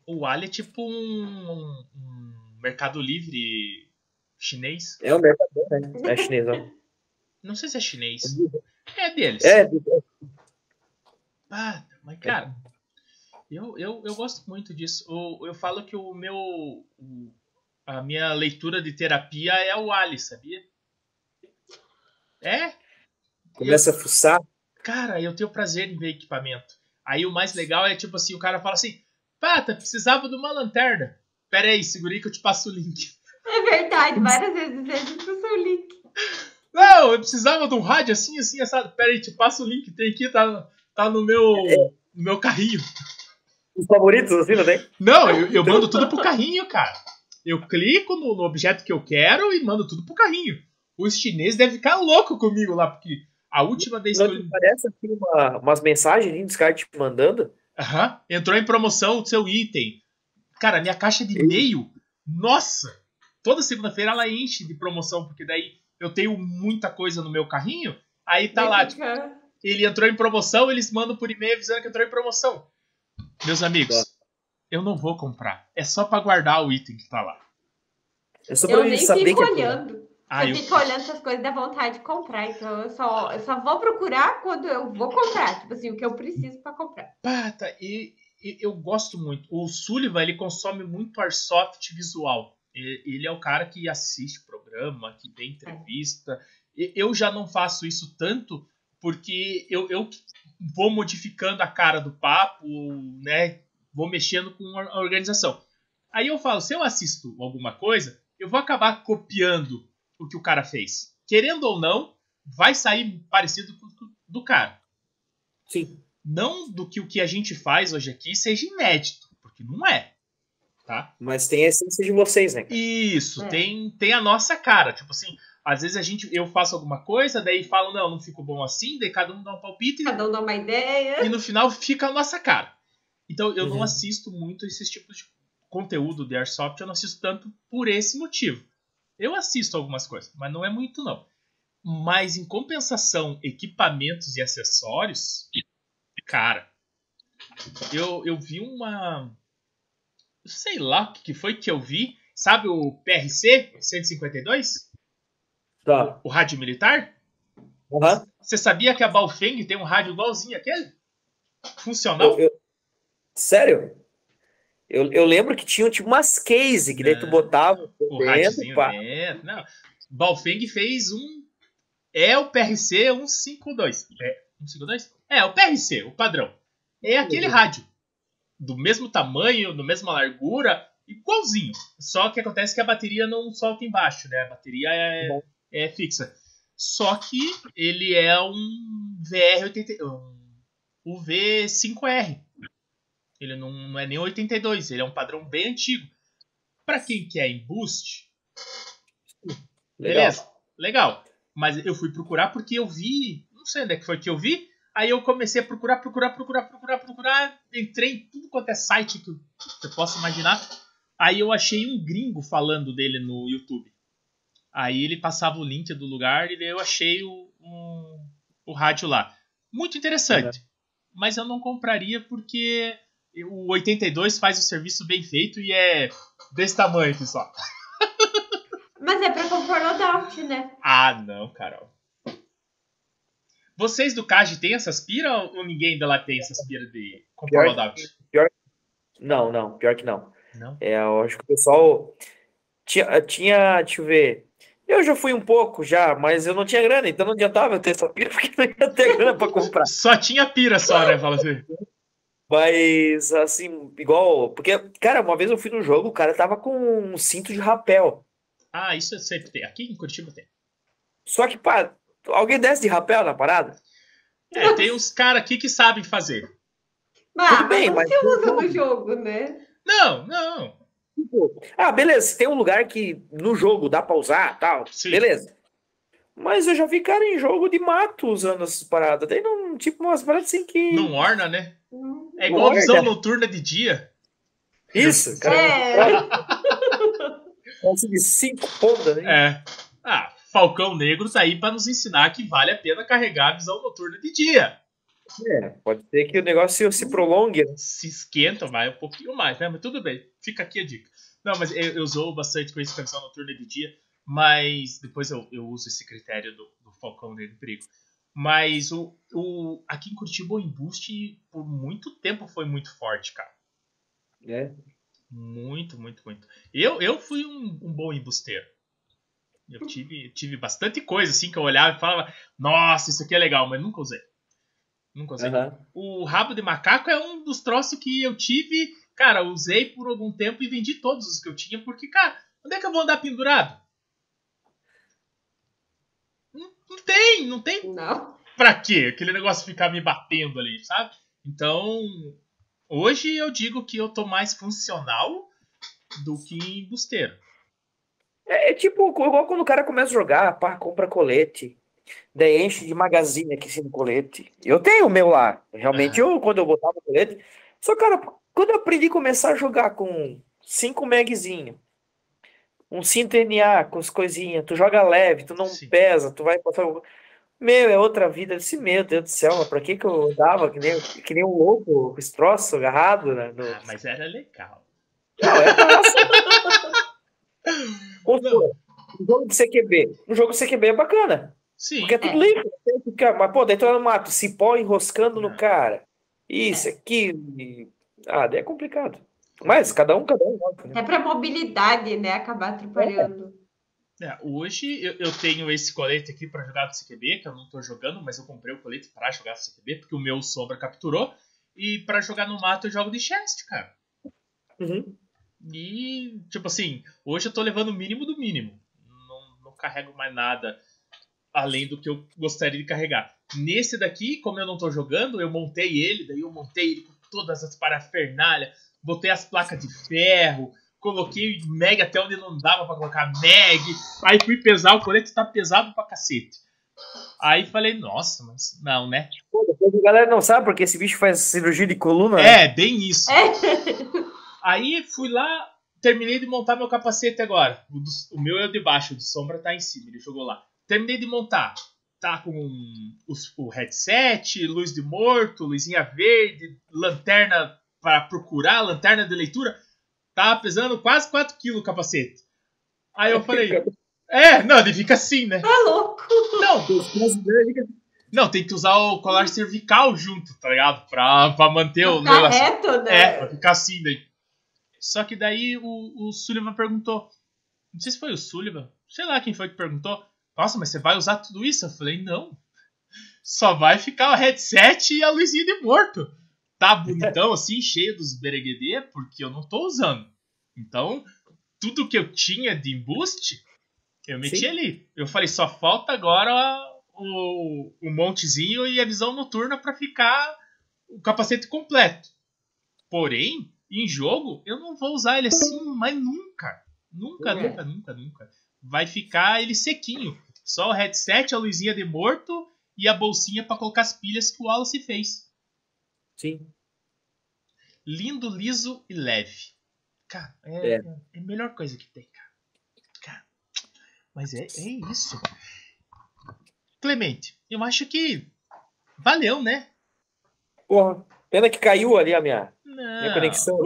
O Ali é tipo um, um- um Mercado Livre chinês. É o Mercador, né? É chinês, ó. Não sei se é chinês. É deles. É, Ah, mas cara, eu, eu, eu gosto muito disso. Eu, eu falo que o meu. o- a minha leitura de terapia é o Ali, sabia? É? começa a fuçar. Cara, eu tenho prazer em ver equipamento. Aí o mais legal é tipo assim, o cara fala assim, Pata, precisava de uma lanterna. Pera aí, segurei que eu te passo o link. É verdade, várias vezes gente usa o link. Não, eu precisava de um rádio assim, assim, assado. Pera aí, te passo o link, tem aqui, tá, tá no meu, no meu carrinho. Os favoritos, assim, não tem? Não, eu, eu mando tudo pro carrinho, cara. Eu clico no, no objeto que eu quero e mando tudo pro carrinho. Os chineses devem ficar louco comigo lá, porque a última vez que eu. parece assim uma, umas mensagens dos caras te mandando? Aham, entrou em promoção o seu item. Cara, minha caixa de e-mail, nossa! Toda segunda-feira ela enche de promoção, porque daí eu tenho muita coisa no meu carrinho. Aí tá lá, tipo, ele entrou em promoção, eles mandam por e-mail avisando que entrou em promoção. Meus amigos, Tá. eu não vou comprar. É só pra guardar o item que tá lá. É só pra Eu nem saber fico que é olhando. Ah, eu eu, fico olhando essas coisas dá vontade de comprar. Então eu só, eu só vou procurar quando eu vou comprar. Tipo assim, o que eu preciso pra comprar. Pata, e, e eu gosto muito. O Sullivan, ele consome muito airsoft visual. Ele é o cara que assiste programa, que vê entrevista. E- Eu já não faço isso tanto porque eu, eu vou modificando a cara do papo, né? Vou mexendo com a organização. Aí eu falo, se eu assisto alguma coisa, eu vou acabar copiando o que o cara fez. Querendo ou não, vai sair parecido com o do cara Sim. não do que o que a gente faz hoje aqui seja inédito, porque não é, tá? Mas tem a essência de vocês, né? Isso, É. tem, tem a nossa cara, tipo assim, às vezes a gente, eu faço alguma coisa, daí falam, não, não ficou bom assim, daí cada um dá um palpite Cada um dá uma ideia. e no final fica a nossa cara. Então eu não Uhum. assisto muito esses tipos de conteúdo de Airsoft, eu não assisto tanto por esse motivo. Eu assisto algumas coisas, mas não é muito não. Mas em compensação, equipamentos e acessórios, cara, eu, eu vi uma. Sei lá o que que foi que eu vi. Sabe o PRC 152? Tá. O rádio militar? Aham. Você sabia que a Baofeng tem um rádio igualzinho aquele? Funcional? Eu- eu- Sério? Eu, eu lembro que tinham tipo umas case que daí tu Não. botava O dentro, rádiozinho pá. dentro. Não. Baofeng fez um. É o PRC 152. É 152? É, o PRC, o padrão. É aquele Uhum. rádio. Do mesmo tamanho, da mesma largura, igualzinho. Só que acontece que a bateria não solta embaixo, né? A bateria é, Uhum. É fixa. Só que ele é um VR80. Um UV5R. Ele não, não é nem 82, ele é um padrão bem antigo. Pra quem quer em boost, Legal. beleza, legal. Mas eu fui procurar porque eu vi, não sei onde é que foi que eu vi, aí eu comecei a procurar, procurar, procurar, procurar, procurar, entrei em tudo quanto é site que você possa imaginar. Aí eu achei um gringo falando dele no YouTube. Aí ele passava o link do lugar e daí eu achei o, um- o rádio lá. Muito interessante. Mas eu não compraria porque o 82 faz o serviço bem feito e é desse tamanho, pessoal. Mas é pra compor loadout, né? Ah, não, Carol. Vocês do CAG têm essas pira ou ninguém ainda lá tem essas pira de compor Pior- loadout? Não, não, pior que não. Não? É, eu acho que o pessoal tinha, tinha, deixa eu ver. Eu já fui um pouco já, mas eu não tinha grana, então não adiantava eu ter essa pira porque não ia ter grana pra comprar. Só tinha pira só, né? Fala assim. Mas assim, igual, porque cara, uma vez eu fui no jogo, o cara tava com um cinto de rapel. Ah, isso sempre tem. Aqui em Curitiba tem. Só que, pá, alguém desce de rapel na parada? É, tem uns caras aqui que sabem fazer. Ah, Tudo bem, mas mas- você usa no jogo, né? Não, não. Tipo, ah, beleza, tem um lugar que no jogo dá pra usar, tal, Sim. beleza. Mas eu já vi cara em jogo de mato usando essas paradas. Daí não, tipo, umas paradas assim que. Não orna, né? É igual a Orna. visão noturna de dia. Isso, cara. É, Assim, de cinco pontas, né? É. Ah, Falcão Negro tá aí pra nos ensinar que vale a pena carregar a visão noturna de dia. É, pode ser que o negócio se prolongue. né? Se esquenta, vai um pouquinho mais, né? Mas tudo bem. Fica aqui a dica. Não, mas eu, eu usou bastante com visão noturna de dia. Mas depois eu, eu uso esse critério do, do Falcão Negro Perigo. Mas o, o, aqui em Curitiba o embuste por muito tempo foi muito forte, cara. É. Muito, muito, muito. Eu, eu fui um, um bom embusteiro. Eu tive, tive bastante coisa assim que eu olhava e falava, nossa, isso aqui é legal, mas nunca usei. Nunca usei. Aham. O rabo de macaco é um dos troços que eu tive, cara, usei por algum tempo e vendi todos os que eu tinha, porque, cara, onde é que eu vou andar pendurado? Não, não tem, não tem não. pra quê? Aquele negócio ficar me batendo ali, sabe? Então, hoje eu digo que eu tô mais funcional do que embusteiro. É, é tipo igual quando o cara começa a jogar, pá, compra colete. Daí enche de magazine aqui assim no colete. Eu tenho o meu lá. Realmente, eu, quando eu botava o colete. Só, cara, quando eu aprendi a começar a jogar com 5 magzinho, um cinto NA com as coisinhas, tu joga leve, tu não Sim. pesa, tu vai passar. Meu, é outra vida. Eu disse, meu Deus do céu, mas pra que que eu dava que nem, que nem um louco, com esse troço agarrado, né? no- Ah, mas era legal. Não, é massa. Supor, um jogo de CQB. Um jogo de CQB é bacana. Sim. Porque é tudo livre. tem que ficar- Mas, pô, vai no mato, cipó enroscando no Não. cara. Isso, aquilo. e- Ah, daí é complicado. Mas cada um, cada um. né? É pra mobilidade, né? Acabar atrapalhando. É, hoje eu, eu tenho esse colete aqui pra jogar no CQB, que eu não tô jogando, mas eu comprei o colete pra jogar no CQB, porque o meu Sombra capturou. E pra jogar no mato eu jogo de chest, cara. Uhum. E, tipo assim, hoje eu tô levando o mínimo do mínimo. Não, não carrego mais nada além do que eu gostaria de carregar. Nesse daqui, como eu não tô jogando, eu montei ele, daí eu montei ele com todas as parafernálias, botei as placas de ferro, coloquei mag até onde não dava pra colocar mag, aí fui pesar, o colete tá pesado pra cacete. Aí falei, nossa, mas não, né? Pô, depois a galera não sabe porque esse bicho faz cirurgia de coluna. né? É, bem isso. É. Aí fui lá, terminei de montar meu capacete agora. O, do- o meu é o de baixo, o de sombra tá em cima, ele jogou lá. Terminei de montar. Tá com os- o headset, luz de morto, luzinha verde, lanterna para procurar, lanterna de leitura. Tava pesando quase 4 kg o capacete. Aí eu falei, é, não, ele fica assim, né? Tá louco. Não, não, tem que usar o colar cervical junto, tá ligado? Pra, pra manter o Tá negócio. reto, né? É, pra ficar assim daí. Só que daí o, o Sullivan perguntou. Não sei se foi o Sullivan. Sei lá quem foi que perguntou. Nossa, mas você vai usar tudo isso? Eu falei, não. Só vai ficar o headset e a luzinha de morto. Tá bonitão assim, cheio dos bereguedê, porque eu não tô usando. Então, tudo que eu tinha de embuste, eu meti Sim. ali. Eu falei, só falta agora o, o montezinho e a visão noturna pra ficar o capacete completo. Porém, em jogo, eu não vou usar ele assim mais nunca. Nunca, É. nunca, nunca, nunca. Vai ficar ele sequinho. Só o headset, a luzinha de morto e a bolsinha pra colocar as pilhas que o Wallace fez. Sim. Lindo, liso e leve. Cara, é, É. é a melhor coisa que tem, cara. Cara, mas é, é isso. Clemente, eu acho que valeu, né? Porra, pena que caiu ali a minha, Não. minha conexão.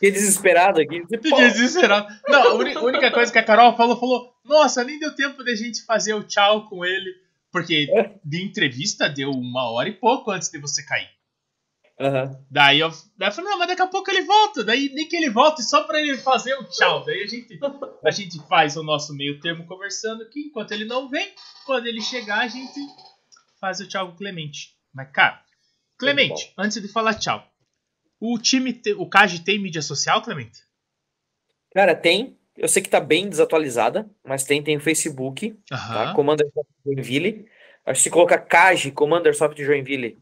Fiquei desesperado aqui. Fiquei desesperado. Não, a única coisa que a Carol falou, falou, nossa, nem deu tempo de a gente fazer o tchau com ele. Porque de entrevista deu uma hora e pouco antes de você cair. Aham. Daí eu, daí eu falei, não, mas daqui a pouco ele volta. Daí nem que ele volte só pra ele fazer o tchau. Daí a gente, a gente faz o nosso meio termo conversando aqui. Enquanto ele não vem, quando ele chegar, a gente faz o tchau com o Clemente. Mas, cara, Clemente, antes de falar tchau, o time, te- o Kaji tem mídia social, Clemente? Cara, tem. Eu sei que tá bem desatualizada, mas tem, tem o Facebook, tá? Aham. Commander Soft Joinville. Acho que se colocar Kaji, Commander Soft Joinville,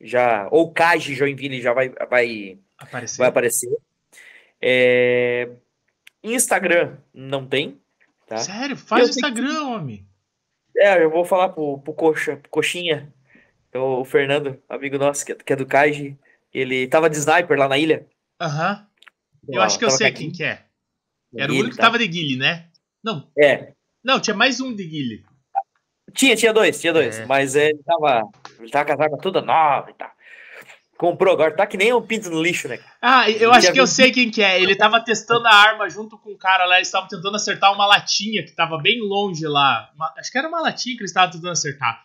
já, ou Kaji Joinville já vai, vai, Apareceu. vai aparecer. É, Instagram não tem, tá? Sério? Faz Eu o sei que- Instagram, homem. É, eu vou falar pro, pro Coxa, pro Coxinha, o, o Fernando, amigo nosso, que, é- que é do Kaji. Ele tava de sniper lá na ilha. Aham. Eu Lá, acho que eu sei quem que é. Era o único que tá? tava de Guile, né? Não, É, não, tinha mais um de Guile. Tinha, tinha dois, tinha dois. É. Mas ele tava. Ele tava com a zaga toda nova e tal. Comprou agora, tá que nem um pinto no lixo, né? Ah, eu acho que eu sei quem que é. Ele tava testando a arma junto com o cara lá. Eles estavam tentando acertar uma latinha que tava bem longe lá. Uma- acho que era uma latinha que eles estavam tentando acertar.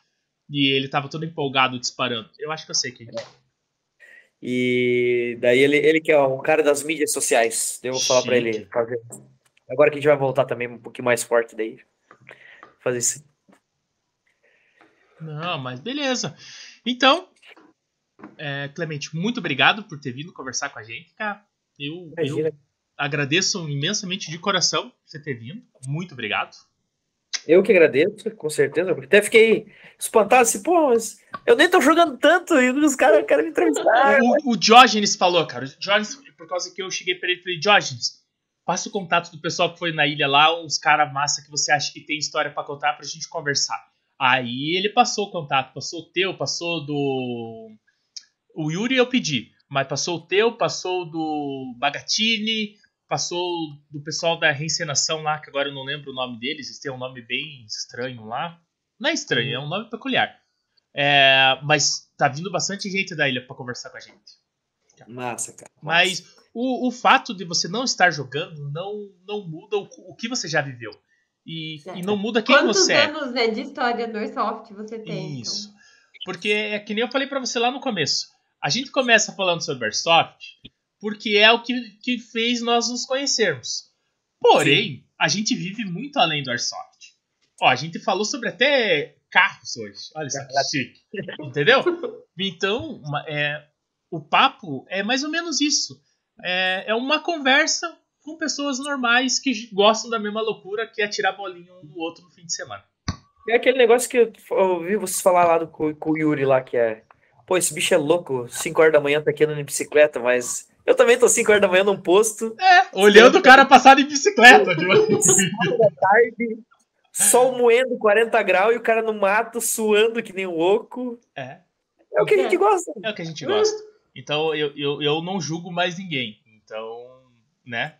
E ele tava todo empolgado disparando. Eu acho que eu sei quem é. E daí ele, ele que é o cara das mídias sociais. Eu vou falar pra ele fazer. Agora que a gente vai voltar também um pouquinho mais forte daí. Fazer isso. Não, mas beleza. Então, é, Clemente, muito obrigado por ter vindo conversar com a gente, cara. Eu, eu agradeço imensamente de coração você ter vindo. Muito obrigado. Eu que agradeço, com certeza. porque Até fiquei espantado assim, pô, mas eu nem tô jogando tanto e os caras querem me entrevistar. O, o Diógenes falou, cara. O Diógenes, por causa que eu cheguei pra ele e falei, Diógenes, passa o contato do pessoal que foi na ilha lá, uns caras massa que você acha que tem história pra contar pra gente conversar. Aí ele passou o contato, passou o teu, passou do. O Yuri eu pedi, mas passou o teu, passou do Bagatini, passou do pessoal da reencenação lá, que agora eu não lembro o nome deles, eles têm um nome bem estranho lá. Não é estranho, é um nome peculiar. É, mas tá vindo bastante gente da ilha pra conversar com a gente. Massa, cara. Mas o, o fato de você não estar jogando não, não muda o, o que você já viveu. E, e não muda quem Quantos você é. anos né, de história do Airsoft você tem? Isso. Porque é que nem eu falei pra você lá no começo. A gente começa falando sobre Airsoft porque é o que, que fez nós nos conhecermos. Porém, a gente vive muito além do Airsoft. Ó, a gente falou sobre até carros hoje. Olha só que chique. Entendeu? Então, é, o papo é mais ou menos isso. É, é uma conversa com pessoas normais que gostam da mesma loucura que é tirar bolinha um no outro no fim de semana. É aquele negócio que eu ouvi vocês falar lá do, com, com o Yuri lá, que é. Pô, esse bicho é louco, 5 horas da manhã tá aqui andando em bicicleta, mas eu também tô 5 horas da manhã num posto, É, olhando o cara passar de bicicleta. tipo. tarde, sol moendo 40 graus e o cara no mato suando que nem um louco. É, É o que a gente gosta. é o que a gente gosta. Então eu, eu, eu não julgo mais ninguém. Então, né?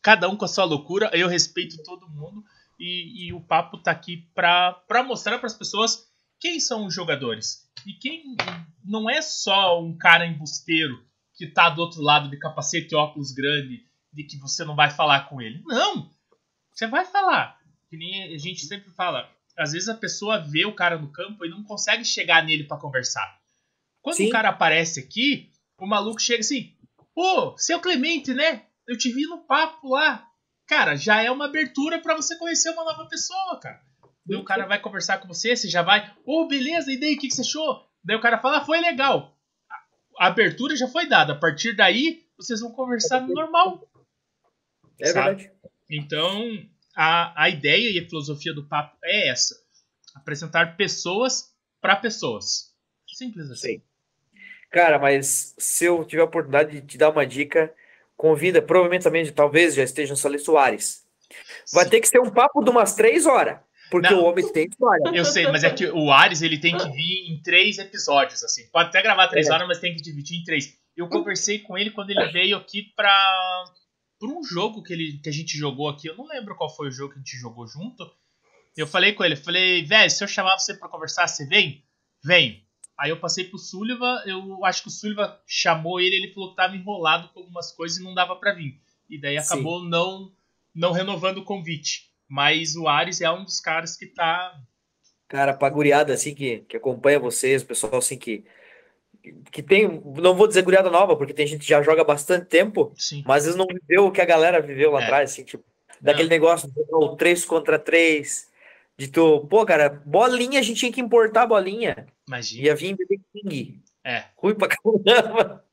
Cada um com a sua loucura, eu respeito todo mundo. E, e o papo tá aqui pra, pra mostrar pras pessoas quem são os jogadores. E quem não é só um cara embusteiro que tá do outro lado de capacete e óculos grande de que você não vai falar com ele. Não! Você vai falar. Que nem a gente sempre fala. Às vezes a pessoa vê o cara no campo e não consegue chegar nele pra conversar. Quando Sim. o cara aparece aqui, o maluco chega assim: Pô, seu Clemente, né? Eu te vi no papo lá. Cara, já é uma abertura pra você conhecer uma nova pessoa, cara. Daí o cara vai conversar com você, você já vai, ô, beleza, e daí, o que, que você achou? Daí o cara fala, ah, foi legal. A abertura já foi dada. A partir daí, vocês vão conversar normal. É Sabe? verdade. Então, a, a ideia e a filosofia do papo é essa: apresentar pessoas para pessoas. Simples assim. Sim. Cara, mas se eu tiver a oportunidade de te dar uma dica, convida, provavelmente também, talvez já esteja no Salê Soares. Vai Sim. ter que ser um papo de umas três horas, porque Não. o homem tem história. Eu sei, mas é que o Ares ele tem que vir em três episódios, assim. Pode até gravar três É. horas, mas tem que dividir em três. Eu conversei com ele quando ele veio aqui pra, pra um jogo que, ele, que a gente jogou aqui. Eu não lembro qual foi o jogo que a gente jogou junto. Eu falei com ele, falei, velho, se eu chamar você pra conversar, você vem? Vem. Aí eu passei pro Sullivan, eu acho que o Sullivan chamou ele, ele falou que tava enrolado com algumas coisas e não dava para vir. E daí acabou não não renovando o convite. Mas o Ares é um dos caras que tá. Cara, pra guriada assim que, que acompanha vocês, o pessoal assim que. Que tem, não vou dizer guriada nova, porque tem gente que já joga bastante tempo, Sim. mas eles não viveu o que a galera viveu lá É. atrás, assim, tipo, daquele negócio de jogar o 3 contra 3, de tu, pô, cara, bolinha, a gente tinha que importar a bolinha, Imagina. ia vir BB King, É. ruim pra caramba,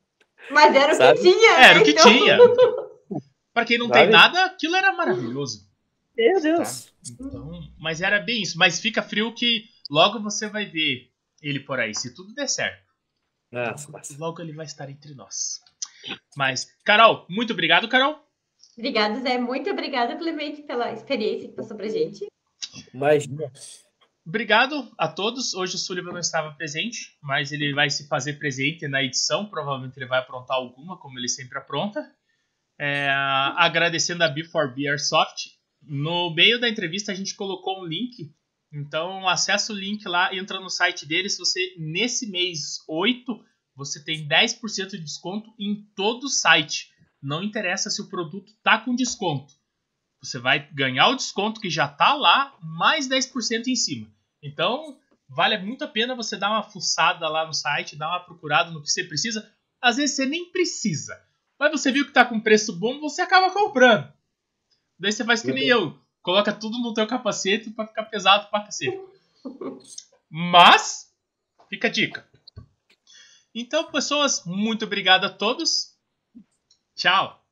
Mas era o Sabe? que tinha. Era né? o que Então- tinha. Pra quem não tem Sabe? nada, aquilo era maravilhoso. Meu Deus, Então, mas era bem isso. Mas fica frio que logo você vai ver ele por aí, se tudo der certo. nossa, massa. Logo ele vai estar entre nós. Mas, Carol, muito obrigado, Carol. Obrigada, Zé. Muito obrigada, Clemente, pela experiência que passou pra gente. imagina, Obrigado a todos. Hoje o Sullivan não estava presente, mas ele vai se fazer presente na edição. Provavelmente ele vai aprontar alguma, como ele sempre apronta. É, agradecendo a B4B Airsoft. No meio da entrevista a gente colocou um link. Então acessa o link lá, entra no site deles. Você nesse mês 8 você tem 10% de desconto em todo o site. Não interessa se o produto tá com desconto. Você vai ganhar o desconto que já tá lá, mais 10% em cima. Então, vale muito a pena você dar uma fuçada lá no site, dar uma procurada no que você precisa. Às vezes você nem precisa. Mas você viu que tá com preço bom, você acaba comprando. Daí você faz que nem eu. Coloca tudo no teu capacete pra ficar pesado pra cacete. Mas, fica a dica. Então, pessoas, muito obrigado a todos. Tchau.